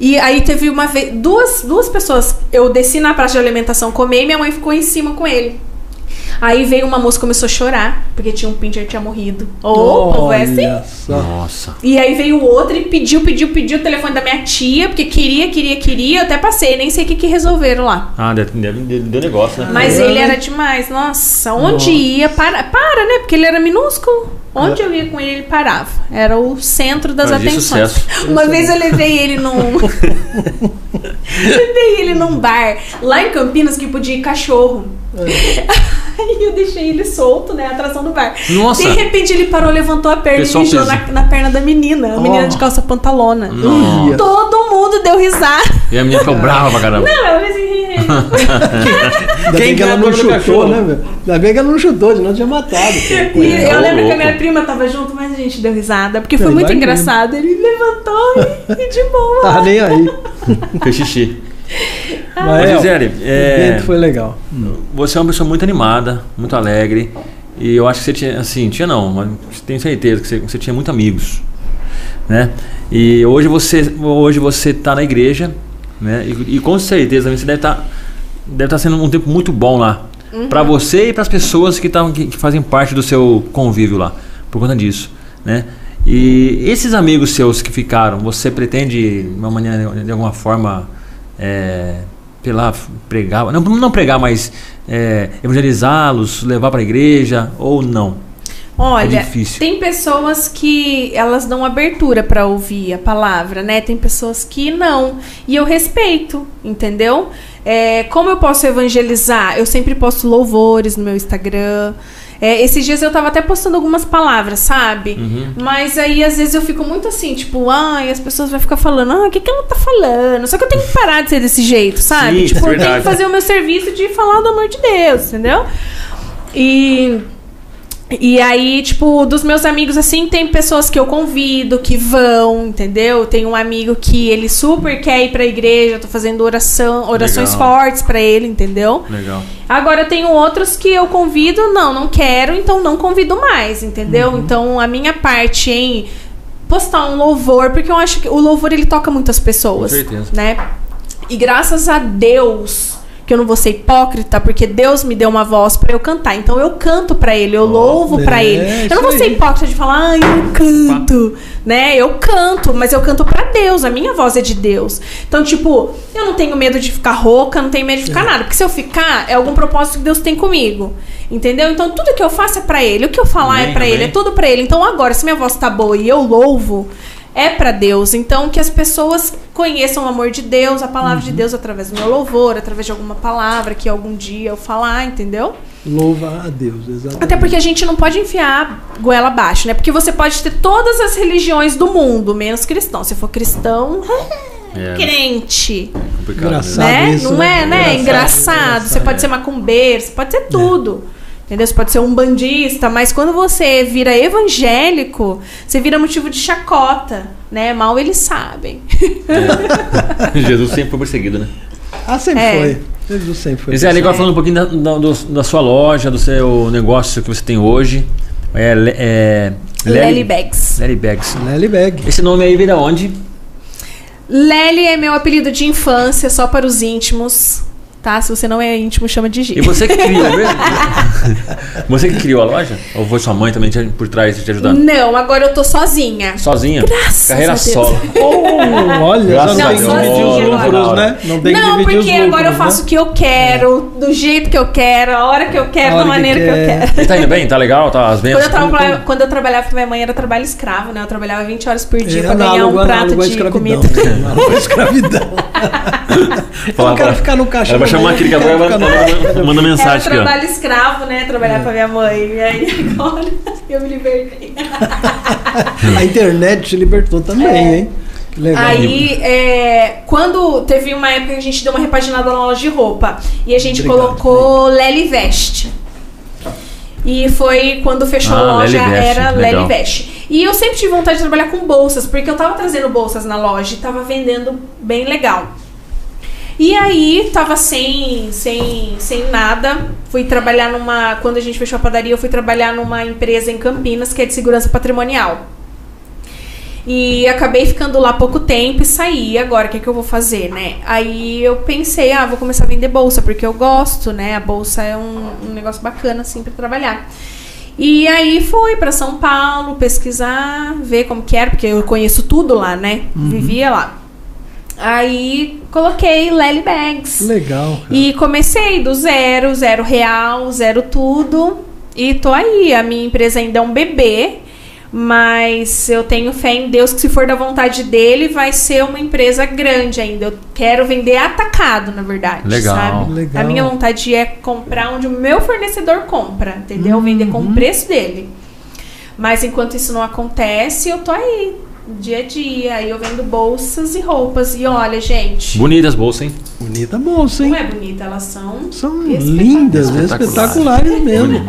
E aí teve uma vez. Duas, duas pessoas. Eu desci na praça de alimentação comer e minha mãe ficou em cima com ele. Aí veio uma moça e começou a chorar, porque tinha um pincher que tinha morrido. Ô, o povo é assim. Nossa. E aí veio o outro e pediu, pediu, pediu o telefone da minha tia, porque queria, queria, queria. Eu até passei, nem sei o que, que resolveram lá. Ah, deu, deu, deu- negócio, né? Mas É. ele era demais, nossa. Onde Nossa. ia, para, para, né? Porque ele era minúsculo. Onde eu ia com ele, ele parava. Era o centro das Mas atenções. sucesso. Uma vez eu levei ele num. levei ele num bar lá em Campinas que podia ir cachorro. Aí eu deixei ele solto, né? A atração do bar. Nossa. De repente ele parou, levantou a perna Pessoal e mijou na, na perna da menina. A menina Oh. de calça pantalona. Nossa. Todo mundo deu risada. E a menina ficou brava pra caramba. Não, eu assim. Ainda Quem bem que ela é não chutou, né, velho? Ainda bem que ela não chutou, senão tinha matado. pô. E eu lembro que a minha prima tava junto, mas a gente deu risada, porque foi muito engraçado. Ele levantou e, e de boa. Tava nem aí. Fez xixi. Mas, Ô, é, Gisele, o é, evento foi legal. você é uma pessoa muito animada, muito alegre. E eu acho que você tinha, assim, tinha não, mas tenho certeza que você, você tinha muitos amigos. Né? E hoje você hoje você está na igreja, né? E, e com certeza você deve estar deve estar sendo um tempo muito bom lá para você e para as pessoas que, estão que, que fazem parte do seu convívio lá por conta disso, né? E esses amigos seus que ficaram, você pretende de uma maneira de alguma forma é, sei lá, pregar, não, não pregar, mas é, evangelizá-los, levar para a igreja ou não? Olha, É tem pessoas que elas dão abertura pra ouvir a palavra, né? Tem pessoas que não. E eu respeito, entendeu? É, como eu posso evangelizar? Eu sempre posto louvores no meu Instagram. É, esses dias eu tava até postando algumas palavras, sabe? Uhum. Mas aí às vezes eu fico muito assim, tipo, ai, as pessoas vão ficar falando, ah, o que, que ela tá falando? Só que eu tenho que parar de ser desse jeito, sabe? Sim, tipo, é eu tenho que fazer o meu serviço de falar do amor de Deus, entendeu? E. E aí, tipo, dos meus amigos, assim, tem pessoas que eu convido, que vão, entendeu? Tem um amigo que ele super quer ir pra igreja, tô fazendo oração, orações Legal. fortes pra ele, entendeu? Legal. Agora tem outros que eu convido, não, não quero, então não convido mais, entendeu? Uhum. Então a minha parte em postar um louvor, porque eu acho que o louvor ele toca muitas pessoas, Com certeza. né? E graças a Deus porque eu não vou ser hipócrita, porque Deus me deu uma voz para eu cantar. Então eu canto para ele, eu louvo é, para ele. Eu não vou ser hipócrita de falar, ai, eu canto, né? Eu canto, mas eu canto para Deus, a minha voz é de Deus. Então, tipo, eu não tenho medo de ficar rouca, não tenho medo de ficar nada, porque se eu ficar, é algum propósito que Deus tem comigo. Entendeu? Então, tudo que eu faço é para ele, o que eu falar Amém, é para ele, é tudo para ele. Então, agora, se minha voz tá boa e eu louvo, é para Deus. Então, que as pessoas conheçam o amor de Deus, a palavra Uhum. de Deus através do meu louvor, através de alguma palavra que algum dia eu falar, entendeu? Louva a Deus, exatamente. Até porque a gente não pode enfiar goela abaixo, né? Porque você pode ter todas as religiões do mundo, menos cristão. Se for cristão, É, crente. Engraçado. mesmo. Né? isso, não né? é, né? Engraçado, Engraçado. engraçado, Você pode é. ser macumbeiro, você pode ser tudo. Entendeu? Você pode ser um bandista, mas quando você vira evangélico, você vira motivo de chacota, né? Mal eles sabem. Jesus sempre foi perseguido, né? Ah, sempre É. foi. Jesus sempre foi. Gisele, agora É. falando um pouquinho da, da- do- da sua loja, do seu negócio que você tem hoje. É, é Lely Bags. Lely Bags. Lely Bag. Esse nome aí veio da onde? Lely é meu apelido de infância, só para os íntimos. Tá? Se você não é íntimo, chama de E G. você que criou mesmo? você que criou a loja? Ou foi sua mãe também te- por trás te ajudando? Não, agora eu tô sozinha. Sozinha? Graças Carreira a Deus. solo. Oh, olha, Graças não a tem que dividir os Sozinha lucros, né? Não tem que não, dividir porque os lucros, agora eu né? faço o que eu quero, do jeito que eu quero, a hora que eu quero, da que maneira que, eu quer. quero. E tá indo bem? Tá legal? Tá as Quando vendas? eu, traba- quando eu trabalhava com minha mãe era trabalho escravo, né? Eu trabalhava 20 horas por dia É pra ganhar um análogo, prato análogo à de escravidão. comida. Análogo à escravidão. Eu quero ficar no caixa. Chamar aqui, que agora vai manda, Era mensagem aqui, ó. trabalho escravo, né? Trabalhar com a minha mãe. E aí agora eu me libertei. A internet te libertou também, É. hein? Que legal. Aí, é, quando teve uma época que a gente deu uma repaginada na loja de roupa e a gente Obrigado. colocou Lely Veste. E foi quando fechou Ah, a loja, Lely Veste, era legal. Lely Veste. E eu sempre tive vontade de trabalhar com bolsas, porque eu tava trazendo bolsas na loja e tava vendendo bem legal. E aí, tava sem, sem, sem nada. Fui trabalhar numa. Quando a gente fechou a padaria, eu fui trabalhar numa empresa em Campinas que é de segurança patrimonial. E acabei ficando lá pouco tempo e saí. Agora, o que, é que eu vou fazer, né? Aí eu pensei, ah, vou começar a vender bolsa, porque eu gosto, né? A bolsa é um, um negócio bacana, assim, pra trabalhar. E aí fui pra São Paulo pesquisar, ver como que era, porque eu conheço tudo lá, né? Vivia lá. Aí coloquei Lely Bags. Legal. cara. E comecei do zero, zero real, zero tudo. E tô aí. A minha empresa ainda é um bebê, mas eu tenho fé em Deus que se for da vontade dele, vai ser uma empresa grande ainda. Eu quero vender atacado, na verdade. Legal. Sabe? Legal. A minha vontade é comprar onde o meu fornecedor compra, entendeu? Vender com Uhum. o preço dele. Mas enquanto isso não acontece, eu tô aí. Dia a dia, aí eu vendo bolsas e roupas. E olha, gente, Bonitas bolsas, hein? Bonita bolsa, hein? não é bonita, elas são. São lindas, Espetaculares. espetaculares mesmo.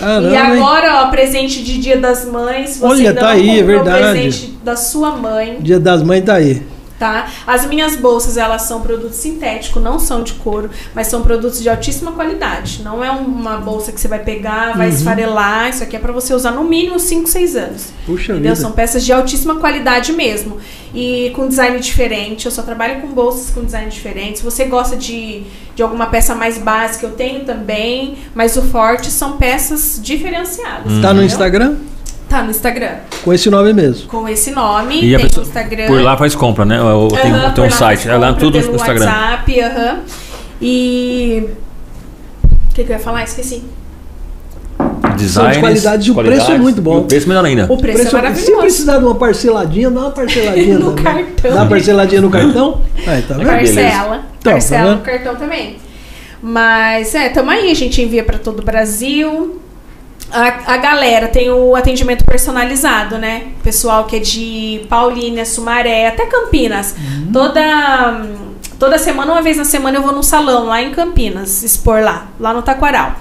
Caramba, E agora, ó, presente de Dia das Mães. Você Olha, tá aí, é verdade. presente da sua mãe, Dia das Mães tá aí. Tá? As minhas bolsas, elas são produto sintético, não são de couro, mas são produtos de altíssima qualidade. Não é uma bolsa que você vai pegar, vai Uhum. esfarelar. Isso aqui é pra você usar no mínimo 5, 6 anos. Puxa Entendeu? vida. São peças de altíssima qualidade mesmo. E com design diferente. Eu só trabalho com bolsas com design diferente. Se você gosta de, de alguma peça mais básica, eu tenho também. Mas o forte são peças diferenciadas. Tá no? Instagram? Tá no Instagram. Com esse nome mesmo. Com esse nome. E a tem pessoa no Instagram. por lá faz compra, né? Ou tem, Aham, tem um lá site. faz É lá compra tudo no Instagram. WhatsApp, aham. E. O que, que eu ia falar? Esqueci. Design. de qualidade e o preço é muito bom. O preço melhor ainda. O preço, é Se maravilhoso. precisar de uma parceladinha, dá uma parceladinha No também. cartão. Dá uma parceladinha no cartão? Aí, tá vendo? Parcela. Então, parcela tá no cartão também. Mas, é, tamo aí, a gente envia para todo o Brasil. A, a galera tem o atendimento personalizado, né? Pessoal que é de Paulínia, Sumaré, até Campinas. Uhum. Toda, toda semana, uma vez na semana, eu vou num salão lá em Campinas, expor lá, lá no Taquaral.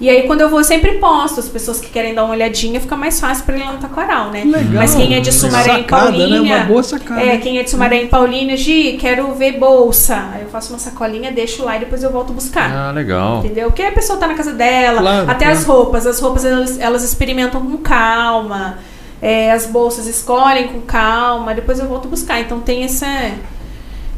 E aí, quando eu vou, eu sempre posto. As pessoas que querem dar uma olhadinha, fica mais fácil para ir lá no Taquaral, né? Legal. Mas quem é de Sumaré em Sacada, né? Paulínia. Uma boa sacada. É, quem é de Sumaré em Paulínia, Gi, quero ver bolsa. Aí eu faço uma sacolinha, deixo lá e depois eu volto buscar. Ah, legal. Entendeu? Porque a pessoa tá na casa dela, Claro, até claro. as roupas. As roupas elas, elas experimentam com calma. É, as bolsas escolhem com calma, depois eu volto buscar. Então tem essa,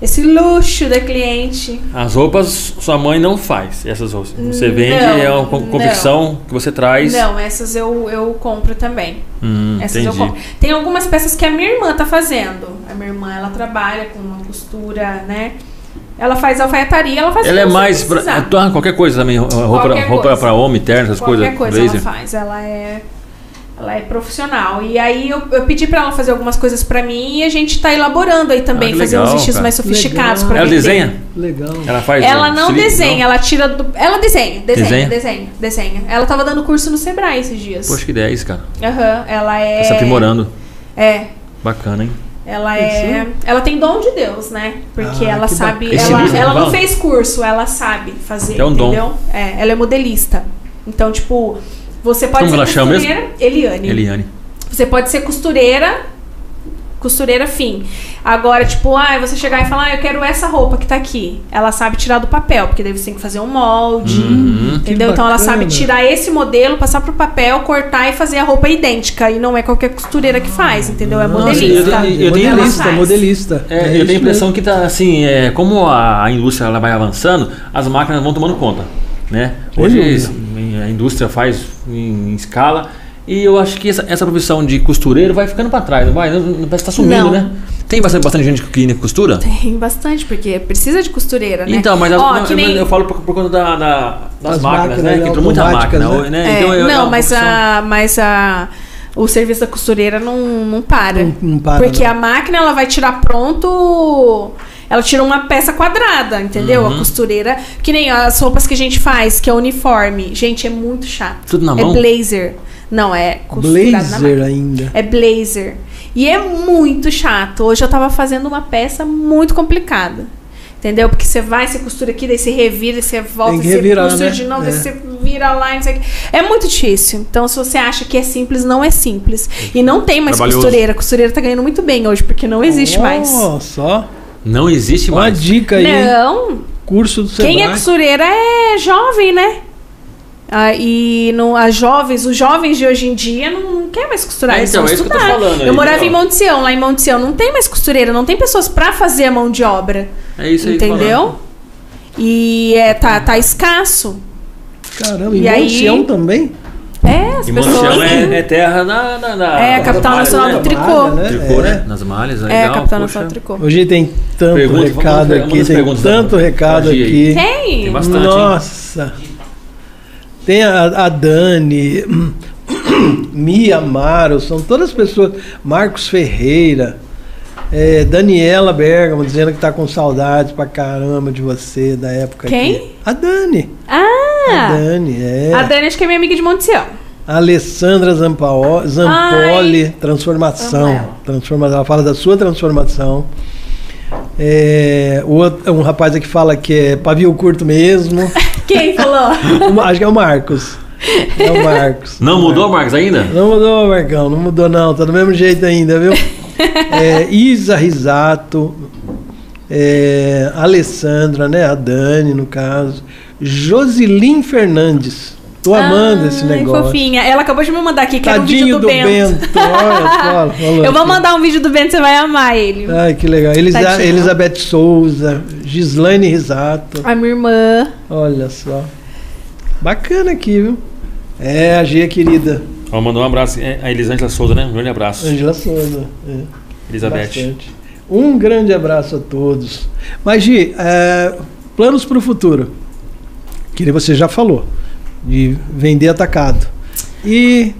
esse luxo da cliente. As roupas sua mãe não faz, essas roupas. Você vende, Não, é uma co- confecção que você traz. Não, essas eu, eu compro também. Hum, Essas eu entendi. compro. Tem algumas peças que a minha irmã tá fazendo. A minha irmã, ela trabalha com uma costura, né? Ela faz alfaiataria, ela faz Ela é mais. Pra, é, qualquer coisa também. Roupa, Qualquer roupa pra homem, terno, essas Qualquer coisas. coisa blazer. ela faz. Ela é. Ela é profissional. E aí eu, eu pedi pra ela fazer algumas coisas pra mim e a gente tá elaborando aí também, Ah, fazer legal, uns vestidos cara. mais sofisticados pra Ela desenha? Legal. Ela faz. Ela não estilo- desenha, ela tira do. Ela desenha, desenha, Desenha? desenha, desenha, Ela tava dando curso no Sebrae esses dias. Poxa, que ideia é isso, cara. Aham, ela é. Tá se aprimorando. É. Bacana, hein? Ela é. Ela tem dom de Deus, né? Porque Ah, ela sabe. Ela, ela não fez curso, ela sabe fazer. É um dom. entendeu? É, ela é modelista. Então, tipo, você pode Como ser ela chama mesmo? costureira. Eliane. Eliane. Você pode ser costureira, costureira fim. Agora, tipo, ah, você chegar e falar, ah, eu quero essa roupa que tá aqui. Ela sabe tirar do papel, porque daí você tem que fazer um molde. Uhum. Entendeu? Então ela sabe tirar esse modelo, passar pro papel, cortar e fazer a roupa idêntica. E não é qualquer costureira que faz, entendeu? É Nossa, modelista. eu tenho- eu tenho- modelista, faz. modelista. É, eu isso tenho a mesmo. impressão que tá assim, é, como a, a indústria ela vai avançando, as máquinas vão tomando conta, né? Hoje. A indústria faz em, escala e eu acho que essa, essa profissão de costureiro vai ficando para trás, não vai? Não, parece que tá sumindo, Não. né? Tem bastante, bastante gente que costura? Tem bastante, porque precisa de costureira, né? Então, mas, as- Ó, não, que eu, nem- eu falo por, por conta da, da- das As máquinas, máquinas, né? né, Que entrou muita máquina, né? né? É, Então, eu- é não, uma mas profissão- a, mas a o serviço da costureira não, não para. Não- não para, Porque não. a máquina ela vai tirar pronto. Ela tira uma peça quadrada, entendeu? Uhum. A costureira. Que nem as roupas que a gente faz, que é uniforme. Gente, é muito chato. Tudo na é mão? blazer. Não, é Blazer ainda. É blazer. E é muito chato. Hoje eu tava fazendo uma peça muito complicada. Entendeu? Porque você vai, você costura aqui, daí você revira, você volta, Tem que você revirar, costura né? de novo, É. daí você vira lá, não sei o quê. É muito difícil. Então, se você acha que é simples, não é simples. E não tem mais costureira. A costureira tá ganhando muito bem hoje, porque não existe mais. Ó, só. Não existe Uma mais. dica aí. Não. Curso do Sebrae. Quem é costureira é jovem, né? Ah, e não, as jovens, os jovens de hoje em dia não, não quer mais costurar, É, eles então, vão é isso que eu tô estudar. falando aí, eu morava entendeu? em Monte Sião, lá em Monte Sião não tem mais costureira, não tem pessoas pra fazer a mão de obra. É isso aí. que eu tô entendeu? E é, tá, tá escasso. Caramba, E em aí- Monte Sião também? É, as E pessoas. É, é terra na, na, na- É, a capital malhas, nacional né? do tricô. Malha, né? Tricô, É. né? Nas malhas, é É, a legal. capital poxa. nacional do tricô. Hoje tem tanto Pergunta, recado vamos- aqui, tem tanto da- recado aqui. aí. Tem. Tem bastante, hein? Nossa. Tem a, a Dani, Mia Amaro, são todas pessoas. Marcos Ferreira, é, Daniela Bergamo dizendo que tá com saudades pra caramba de você da época Quem? que. A Dani. A Ah! Dani, é. A Dani acho que é minha amiga de Monte Sião. Alessandra Zampao- Zampoli, transformação. amo ela. Transforma, ela fala da sua transformação. É, o outro- um rapaz aqui fala que é pavio curto mesmo. Quem falou? O- acho que é o Marcos. É o Marcos. Não mudou, Marcos, ainda? Não mudou, Marcão, não mudou não, tá do mesmo jeito ainda, viu? É, Isa Risato, é, Alessandra, né? A Dani, no caso. Josilin Fernandes. Tô amando esse Ai, negócio. fofinha. Ela acabou de me mandar aqui, que era um vídeo do, do Bento. Bento. Olha só. falou Eu vou aqui. mandar um vídeo do Bento, você vai amar ele. Ai, que legal. Elisa- Tadinho. Elizabeth Souza, Gislaine Risato. A minha irmã. Olha só. Bacana aqui, viu? É, a Gia querida. Ó, mandou um abraço. É, a Elisângela Souza, né? Um grande abraço. Angela Souza. É. Elizabeth. Bastante. Um grande abraço a todos. Mas, Gi, é, planos para o futuro. Que você já falou. De vender atacado. E,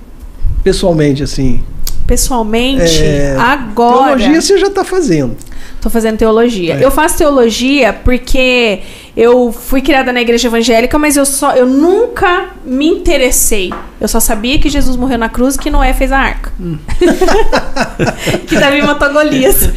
pessoalmente, assim. Pessoalmente, É, agora. Teologia você já está fazendo. Tô fazendo teologia. É. Eu faço teologia porque eu fui criada na igreja evangélica, mas eu só eu nunca me interessei. Eu só sabia que Jesus morreu na cruz e que Noé fez a arca. Hum. que Davi matou Golias.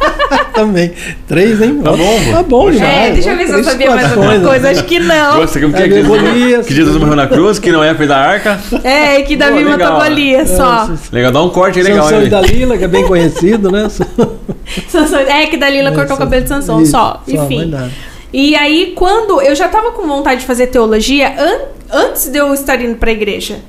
Também. Três, hein? Tá bom, Tá bom, já. é, deixa eu ver se eu sabia mais alguma coisa. Acho que não. Você que, Aí que, Golias. que Jesus morreu na cruz, que não é fez da arca? É, que Davi Pô, legal. matou Golias só. Nossa, Legal, dá um corte aí legal. Sansão e Dalila, que é bem conhecido, né? Sansão- É que Dalila cortou o cabelo de Sansão, Isso, só. mais Enfim. E aí, quando eu já tava com vontade de fazer teologia an- antes de eu estar indo pra igreja.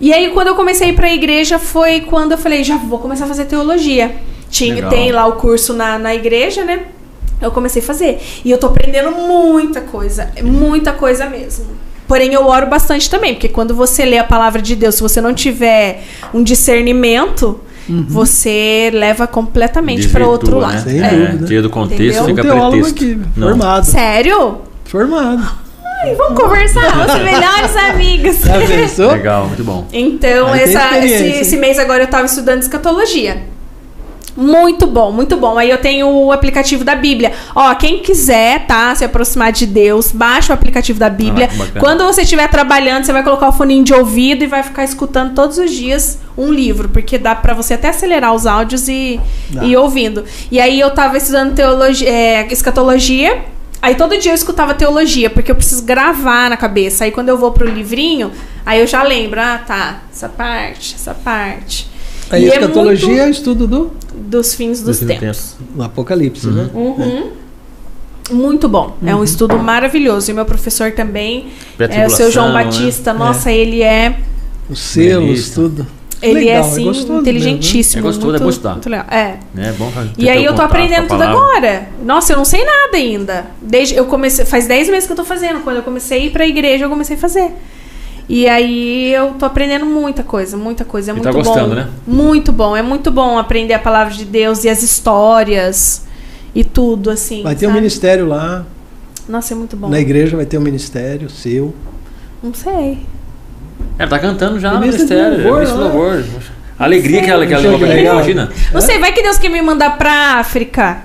E aí, quando eu comecei a ir pra igreja, foi quando eu falei, já vou começar a fazer teologia. Tinha, Legal. tem lá o curso na, na igreja, né? Eu comecei a fazer. E eu tô aprendendo muita coisa. Muita coisa mesmo. Porém, eu oro bastante também, porque quando você lê a palavra de Deus, se você não tiver um discernimento, você leva completamente para outro Desvirtua, lado. Né? Sem É. dúvida. Tira do contexto, Entendeu? Um fica teólogo pretexto. aqui, Não. formado. Sério? Formado. Ai, vamos conversar, vamos ser melhores. Já pensou? Legal, muito bom. Então, essa- esse, esse mês agora eu tava estudando escatologia. Muito bom, muito bom. Aí eu tenho o aplicativo da Bíblia. Ó, quem quiser, tá, se aproximar de Deus, baixa o aplicativo da Bíblia. Ah. Quando você estiver trabalhando, você vai colocar o foninho de ouvido e vai ficar escutando todos os dias um livro, porque dá pra você até acelerar os áudios e, Dá. e ir ouvindo. E aí eu tava estudando teologia, é, escatologia. Aí todo dia eu escutava teologia, porque eu preciso gravar na cabeça. Aí quando eu vou pro livrinho, aí eu já lembro, ah, tá, essa parte, essa parte. A E é escatologia é, o estudo do, dos fins dos tempos. do Apocalipse, né? Uhum. Muito bom. É um estudo maravilhoso. E meu professor também, é, o seu João Batista, nossa, ele é. Os selos, Revista. tudo. Ele Legal, é é assim, gostoso inteligentíssimo. mesmo, né? É gostoso, é muito, bom estudar. muito legal. É. né? É bom E aí o eu tô aprendendo tudo agora. Nossa, eu não sei nada ainda. Desde eu comecei, faz 10 meses que eu tô fazendo. Quando eu comecei a ir pra igreja, eu comecei a fazer. E aí eu tô aprendendo muita coisa, muita coisa. É E muito tá bom. gostando, né? Muito bom. É muito bom aprender a palavra de Deus e as histórias e tudo assim. Vai ter um ministério lá, Nossa, é muito bom. na igreja vai ter um ministério seu. Não sei. Ela tá cantando já no ministério. louvor, Ministro né? louvor. A alegria que ela, que ela imagina. Não sei, vai que Deus quer me mandar pra África.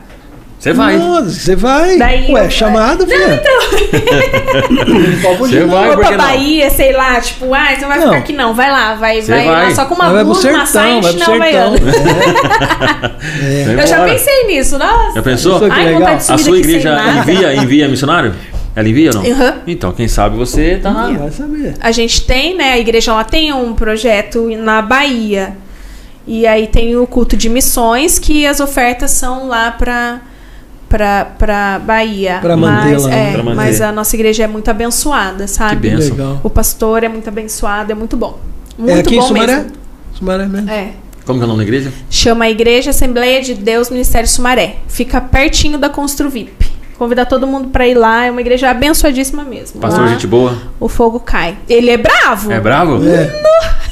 Você vai. Você vai. Daí Ué, eu- chamado, filha. Não fugir, Você não. vai, por pra não? Bahia, sei lá, tipo, ah, você não vai Não. ficar aqui não, vai lá, vai, vai, vai. lá só com uma Vai blusa, uma saia e vai pro chinelo sertão. havaiano. É. Eu já pensei nisso, nossa. Já pensou? Pensou que Ai, legal? A sua igreja envia, envia missionário? Ela envia ou não? Aham. Então, quem sabe você tá na. Vai saber. A gente tem, né, a igreja lá tem um projeto na Bahia. E aí tem o culto de missões, que as ofertas são lá pra, pra, pra Bahia. Pra mas, né? é, Pra manter. mas a nossa igreja é muito abençoada, sabe? Que benção. Legal. O pastor é muito abençoado, é muito bom. Muito é aqui bom em Sumaré? mesmo. Sumaré mesmo. É. Como que é o nome da igreja? Chama a Igreja Assembleia de Deus Ministério Sumaré. Fica pertinho da Construvip. Convidar todo mundo pra ir lá, é uma igreja abençoadíssima mesmo. Pastor, Lá, gente boa. O fogo cai. Ele é bravo. É bravo? É,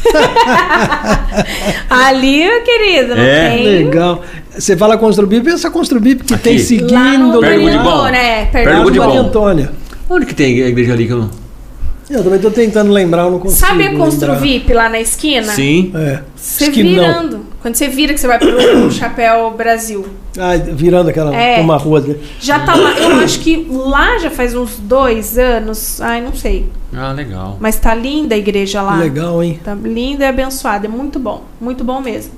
Ali, meu querido, não É. tem. legal. Você fala Construbip, pensa Construbip que Aqui. tem Lá no seguindo Perto do Maria Budibão. Antônia, é, Perto do perto do Budibão. Maria Budibão. Antônia. Onde que tem a igreja ali que eu não. Eu também tô tentando lembrar, eu não consigo. Sabe a lembrar. Construvip lá na esquina? Sim. É. Você Esquinão. virando. Quando você vira que você vai pro Chapéu Brasil. Ah, virando aquela É. uma rua. Já tá lá. Eu acho que lá já faz uns dois anos. Ai, não sei. Ah, legal. Mas tá linda a igreja lá. Legal, hein? Tá linda e abençoada. É muito bom. Muito bom mesmo.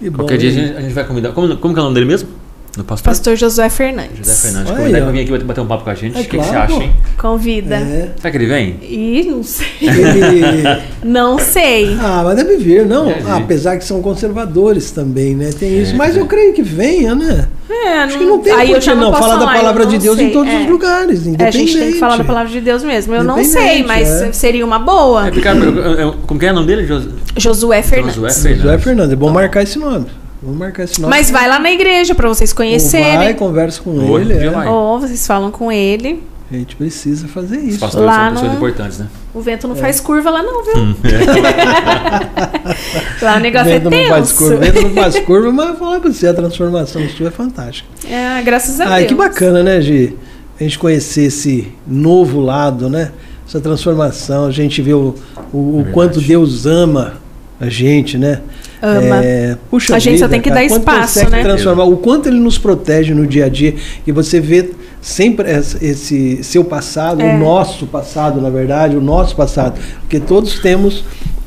Bom, Qualquer dia a gente, a gente vai convidar. Como, como que é o nome dele mesmo? Do pastor? Pastor Josué Fernandes. José Fernandes. Olha Convidar aí, pra ó. vir aqui bater um papo com a gente. É o que, que claro, você acha, hein? Convida. É. Será que ele vem? Ih, não sei. Ele... Não sei. Ah, mas deve vir, não. Ah, apesar que são conservadores também, né? Tem isso. É, mas é. eu creio que venha, né? É, Acho que não tem Aí eu por que já não falar da falar, eu palavra não de Deus em sei. todos É. os lugares, É, a independente. gente tem que falar da palavra de Deus mesmo. Eu não sei, Independente, mas é. seria uma boa. É, porque, como que é o nome dele? Jos- Josué Fernandes. Josué José Fernandes. Fernandes, é bom marcar esse nome. Vamos marcar esse nome. Mas vai lá na igreja pra vocês Ou conhecerem. Vai, conversa com ele. é. Ou vocês falam com ele. A gente precisa fazer Os isso. pastores Lá são pessoas no- importantes, né? O vento É. não faz curva lá não, viu? lá o negócio Vento é não faz tenso. curva, vento não faz curva, mas falar pra você, a transformação sua é fantástica. É, graças a Ai, Deus. que bacana, né, Gi? A gente conhecer esse novo lado, né? Essa transformação, a gente vê o, o, o verdade. quanto Deus ama a gente, né? Ama. É, puxa A gente só vida, tem que cara, dar espaço, né? transformar, o quanto ele nos protege no dia a dia. E você vê sempre esse seu passado, É. o nosso passado, na verdade, o nosso passado. Porque todos temos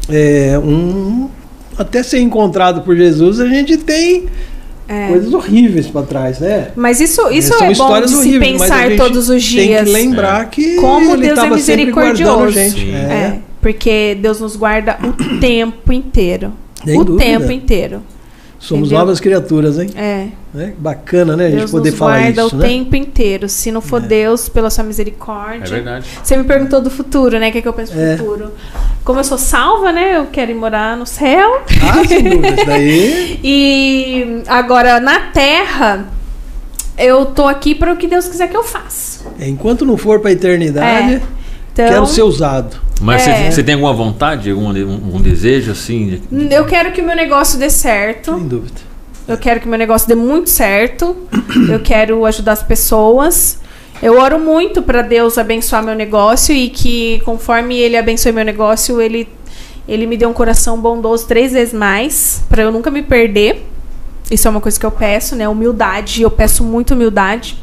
é, um. Até ser encontrado por Jesus, a gente tem É. coisas horríveis para trás, né? Mas isso, isso São é bom de se horríveis, pensar todos os Tem dias. que lembrar que Como ele Deus é estava sempre guardando a misericordioso. gente. É. É, porque Deus nos guarda o tempo inteiro. Sem o dúvida. tempo inteiro. Somos Entendeu? novas criaturas, hein? É. É Bacana, né? A gente Deus poder nos falar guarda isso, o né? tempo inteiro. Se não for É. Deus, pela sua É misericórdia. verdade. Você me perguntou do futuro, né? O que, é que eu penso do É. futuro? Como eu sou salva, né? Eu quero ir morar no céu. Ah, sem dúvida. Isso daí. E agora, na Terra, eu tô aqui para o que Deus quiser que eu faça. É, enquanto não for para a eternidade, É. Então, quero ser usado. Mas É. você, você tem alguma vontade, algum, um, um desejo assim? de- eu quero que o meu negócio dê certo. Sem dúvida. Eu quero que meu negócio dê muito certo. Eu quero ajudar as pessoas. Eu oro muito para Deus abençoar meu negócio e que conforme ele abençoe meu negócio, ele ele me dê um coração bondoso três vezes mais, para eu nunca me perder. Isso é uma coisa que eu peço, né? Humildade, eu peço muito humildade.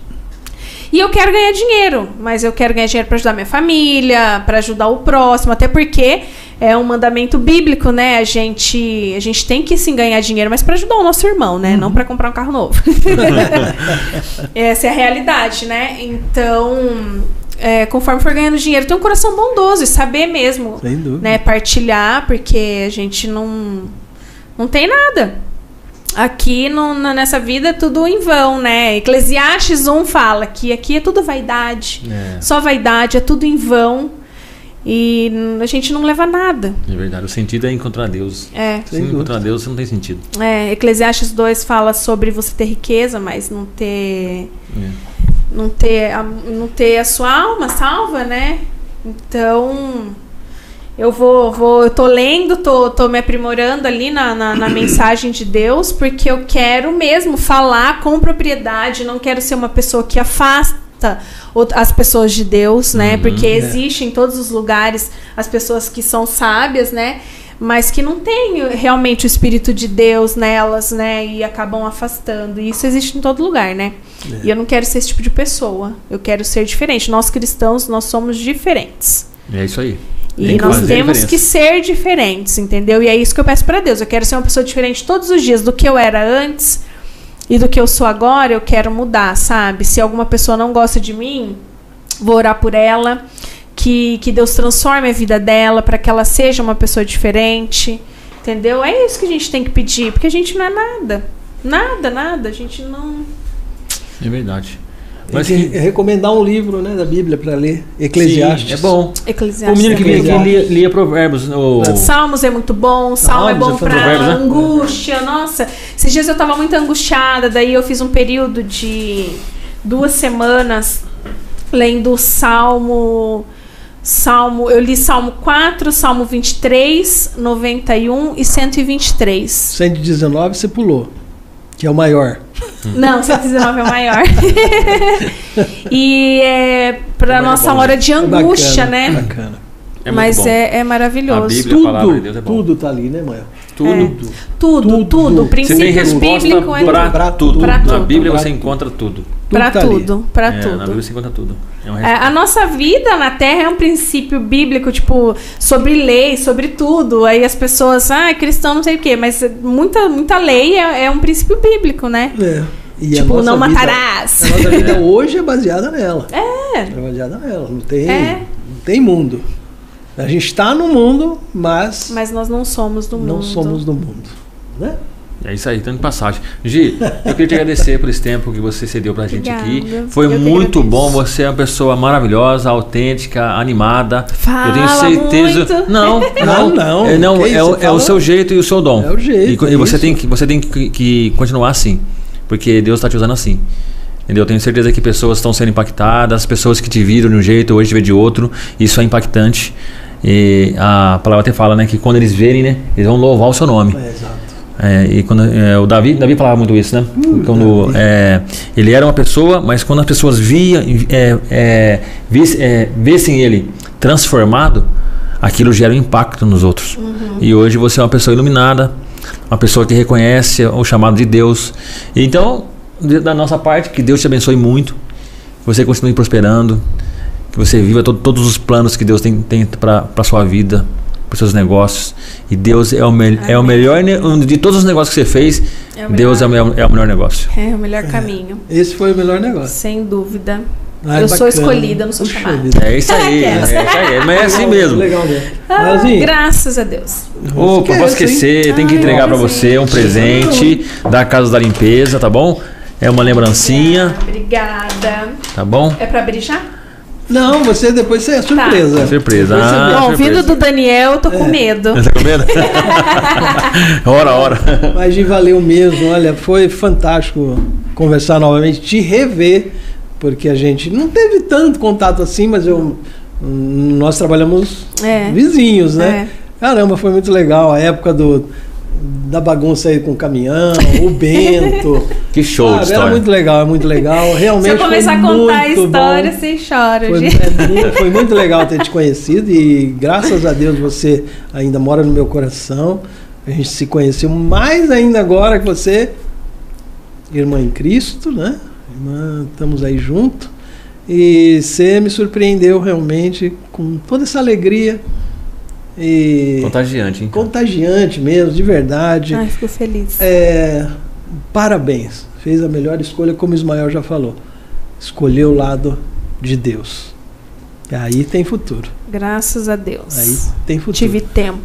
E eu quero ganhar dinheiro, mas eu quero ganhar dinheiro para ajudar minha família, para ajudar o próximo, até porque é um mandamento bíblico, né? A gente, a gente tem que sim ganhar dinheiro, mas para ajudar o nosso irmão, né? Não para comprar um carro novo. Essa é a realidade, né? Então, é, conforme for ganhando dinheiro, ter um coração bondoso e saber mesmo, né? Partilhar, porque a gente não, não tem nada. Aqui no- na- nessa vida é tudo em vão, né? Eclesiastes 1 fala que aqui é tudo vaidade. É, Só vaidade, é tudo em vão. E a gente não leva nada. é verdade. O sentido é encontrar Deus. É. Se Sem não encontrar Deus, você não tem sentido. É, Eclesiastes 2 fala sobre você ter riqueza, mas não ter É. não ter a, não ter a sua alma salva, né? Então, eu vou, vou eu tô lendo, tô, tô me aprimorando ali na, na, na mensagem de Deus, porque eu quero mesmo falar com propriedade, não quero ser uma pessoa que afasta as pessoas de Deus, né? Uhum. porque É. existe em todos os lugares as pessoas que são sábias, né? Mas que não têm realmente o Espírito de Deus nelas, né? E acabam afastando. E isso existe em todo lugar, né? É. E eu não quero ser esse tipo de pessoa. Eu quero ser diferente. Nós cristãos, nós somos diferentes. É isso aí. E Tem nós temos que ser diferentes, entendeu? E é isso que eu peço pra Deus. Eu quero ser uma pessoa diferente todos os dias do que eu era antes e do que eu sou agora. Eu quero mudar, sabe? Se alguma pessoa não gosta de mim, vou orar por ela. Que, que Deus transforme a vida dela para que ela seja uma pessoa diferente. Entendeu? É isso que a gente tem que pedir, porque a gente não é nada. Nada, nada. A gente não. É verdade. Mas que recomendar um livro né, da Bíblia para ler. Eclesiastes. Sim, é bom. O Eclesiastes. menino que vinha aqui lia, lia provérbios. O... Salmos é muito bom, Salmo é bom é pra Provérbios, né? angústia. Nossa, esses dias eu tava muito angustiada, daí eu fiz um período de duas semanas lendo o Salmo. Salmo, eu li Salmo 4, Salmo 23, 91 e 123. 119 você pulou, que é o maior. Não, 119 é o maior. e é pra É nossa bom, hora de É angústia, bacana, né? Bacana. É Mas é, é maravilhoso. A Bíblia- a palavra de Deus é Tudo, bom. tudo tá ali, né, Mael? Tudo. É. Tudo. Tudo, Tudo. tudo. Você Você tem Princípios resposta bíblicos é pra tudo. tudo. Pra Na tudo. Bíblia Pra você tudo. encontra tudo. Pra tá tudo, pra É, Na tudo. Bíblia você encontra tudo. É uma É, a nossa vida na Terra é um princípio bíblico, tipo, sobre lei, sobre tudo. Aí as pessoas, ah, cristão não sei o quê, mas muita, muita lei é, é um princípio bíblico, né? É. E a tipo, não vida- matarás. A nossa vida hoje é baseada nela. É. É baseada nela. Não tem, É. não tem mundo. A gente está no mundo, mas, Mas nós não somos do mundo. não somos do mundo. Né? É isso aí, tanto de passagem. Gi, eu queria te agradecer por esse tempo que você cedeu pra gente aqui. Obrigada. Foi Eu muito bom. Você é uma pessoa maravilhosa, autêntica, animada. Fala eu tenho certeza. muito. Não, não, Não, não. É, não, é, o, é o seu jeito e o seu dom. É o jeito, E, e você isso. tem que você tem que, que continuar assim, porque Deus está te usando assim. Entendeu? Eu tenho certeza que pessoas estão sendo impactadas, pessoas que te viram de um jeito, hoje te vê de outro. Isso é impactante. E a palavra até fala, né, que quando eles verem, né, eles vão louvar o seu nome. É, exato. É, e quando é, o Davi, Davi falava muito isso, né? quando Davi. é, ele era uma pessoa, mas quando as pessoas via, é, é, vis- é, vissem ele transformado, aquilo gera um impacto nos outros. E hoje você é uma pessoa iluminada, uma pessoa que reconhece o chamado de Deus. Então, da nossa parte, que Deus te abençoe muito, você continue prosperando, que você viva to- todos os planos que Deus tem, tem para a sua vida, para os seus negócios. E Deus é o, me é o melhor de todos os negócios que você fez. É o Deus é o, é o melhor negócio. É o melhor caminho. Esse foi o melhor negócio. Sem dúvida. Ah, Eu sou bacana. escolhida, não sou Puxa chamada. É isso aí, é Aquelas. isso aí. Mas é assim mesmo. Legal mesmo. Ah, Melzinho, graças a Deus. Opa, posso é esquecer, tem que entregar para você um presente da Casa da Limpeza, tá bom? É uma lembrancinha, Obrigada. tá bom? É pra abrir já? Não, você depois você é surpresa. Surpresa. Depois você Ah. Bom, surpresa. ouvindo do Daniel, eu tô com medo. Tá com medo? ora, ora. Mas Gi, valeu mesmo. Olha, foi fantástico conversar novamente, te rever, porque a gente não teve tanto contato assim, mas eu hum, nós trabalhamos É. vizinhos, né? É. Caramba, foi muito legal a época do da bagunça aí com o caminhão, o Bento. Que show Sabe, história. Era muito legal, é muito legal. Realmente Se eu começar a contar a história, bom. você chora, Foi, gente. é muito, foi muito legal ter te conhecido e graças a Deus você ainda mora no meu coração. A gente se conheceu mais ainda agora que você, irmã em Cristo, né? Irmã, estamos aí junto. E você me surpreendeu realmente com toda essa alegria e Contagiante, hein? contagiante mesmo, de verdade. Ai, fico feliz. É, parabéns. Fez a melhor escolha, como o Ismael já falou. Escolheu o lado de Deus. E aí tem futuro. Graças a Deus. Aí tem futuro. Tive tempo.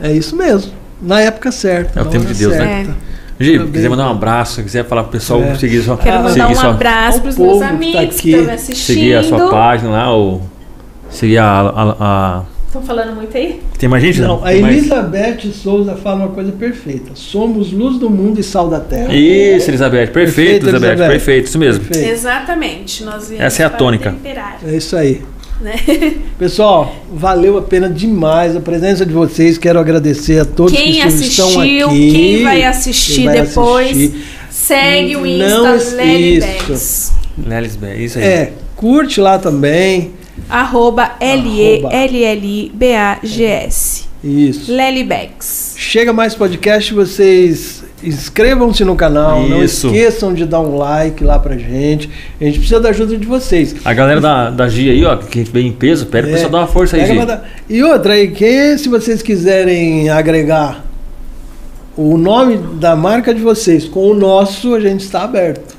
É isso mesmo. Na época certa. É o tempo de Deus, né? certa. Gi, Parabéns. quiser mandar um abraço, quiser falar pro pessoal É. seguir sua, Quero mandar um sua, abraço pros meus que tá amigos que aqui. estão me assistindo. seguir a sua página lá, ou seguir a. a- a- Estão falando muito aí? Tem mais gente? Não, a Tem mais? Elizabeth Souza fala uma coisa perfeita. Somos luz do mundo e sal da terra. Isso, Elizabeth. Perfeito, Perfeito, Elizabeth. Elizabeth. Perfeito, isso mesmo. Perfeito. Exatamente. Nós Essa é a para tônica. temperar, É isso aí. né? Pessoal, valeu a pena demais a presença de vocês. Quero agradecer a todos Quem que estão assistiu, aqui. quem vai assistir Quem vai depois, assistir. segue o Não Insta Lely isso. Elizabeth, isso aí. É, curte lá também. Arroba. L-E-L-L-I-B-A-G-S. Isso. Lely Bags. Chega mais podcast, vocês inscrevam-se no canal, não Isso. esqueçam de dar um like lá pra gente. A gente precisa da ajuda de vocês. A galera da, da Gia aí, ó, que vem em peso, pede É, pessoal dar uma força aí, pega Gi. pra dar- E outra aí, que se vocês quiserem agregar o nome da marca de vocês com o nosso, a gente está aberto.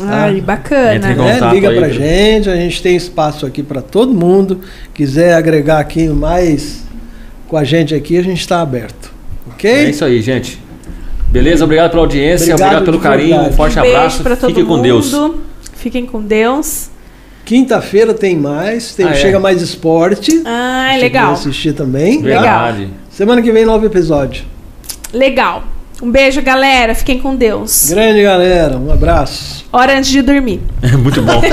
Ai, bacana. Entre em né? contato Liga aí, pra viu? gente, a gente tem espaço aqui para todo mundo. Quiser agregar aqui mais com a gente aqui, a gente está aberto. Ok? É isso aí, gente. Beleza? Obrigado pela audiência, Obrigado obrigado, pelo carinho, verdade. um forte Um beijo abraço. pra todo Fique com. Deus. Fiquem com Deus. Quinta-feira tem mais, tem, Ah, é? chega mais esporte. Ai, Você legal. assistir também. tá? Verdade. Semana que vem, novo episódio. Legal. Um beijo, galera. Fiquem com Deus. Grande galera, um abraço. Hora antes de dormir. É muito bom.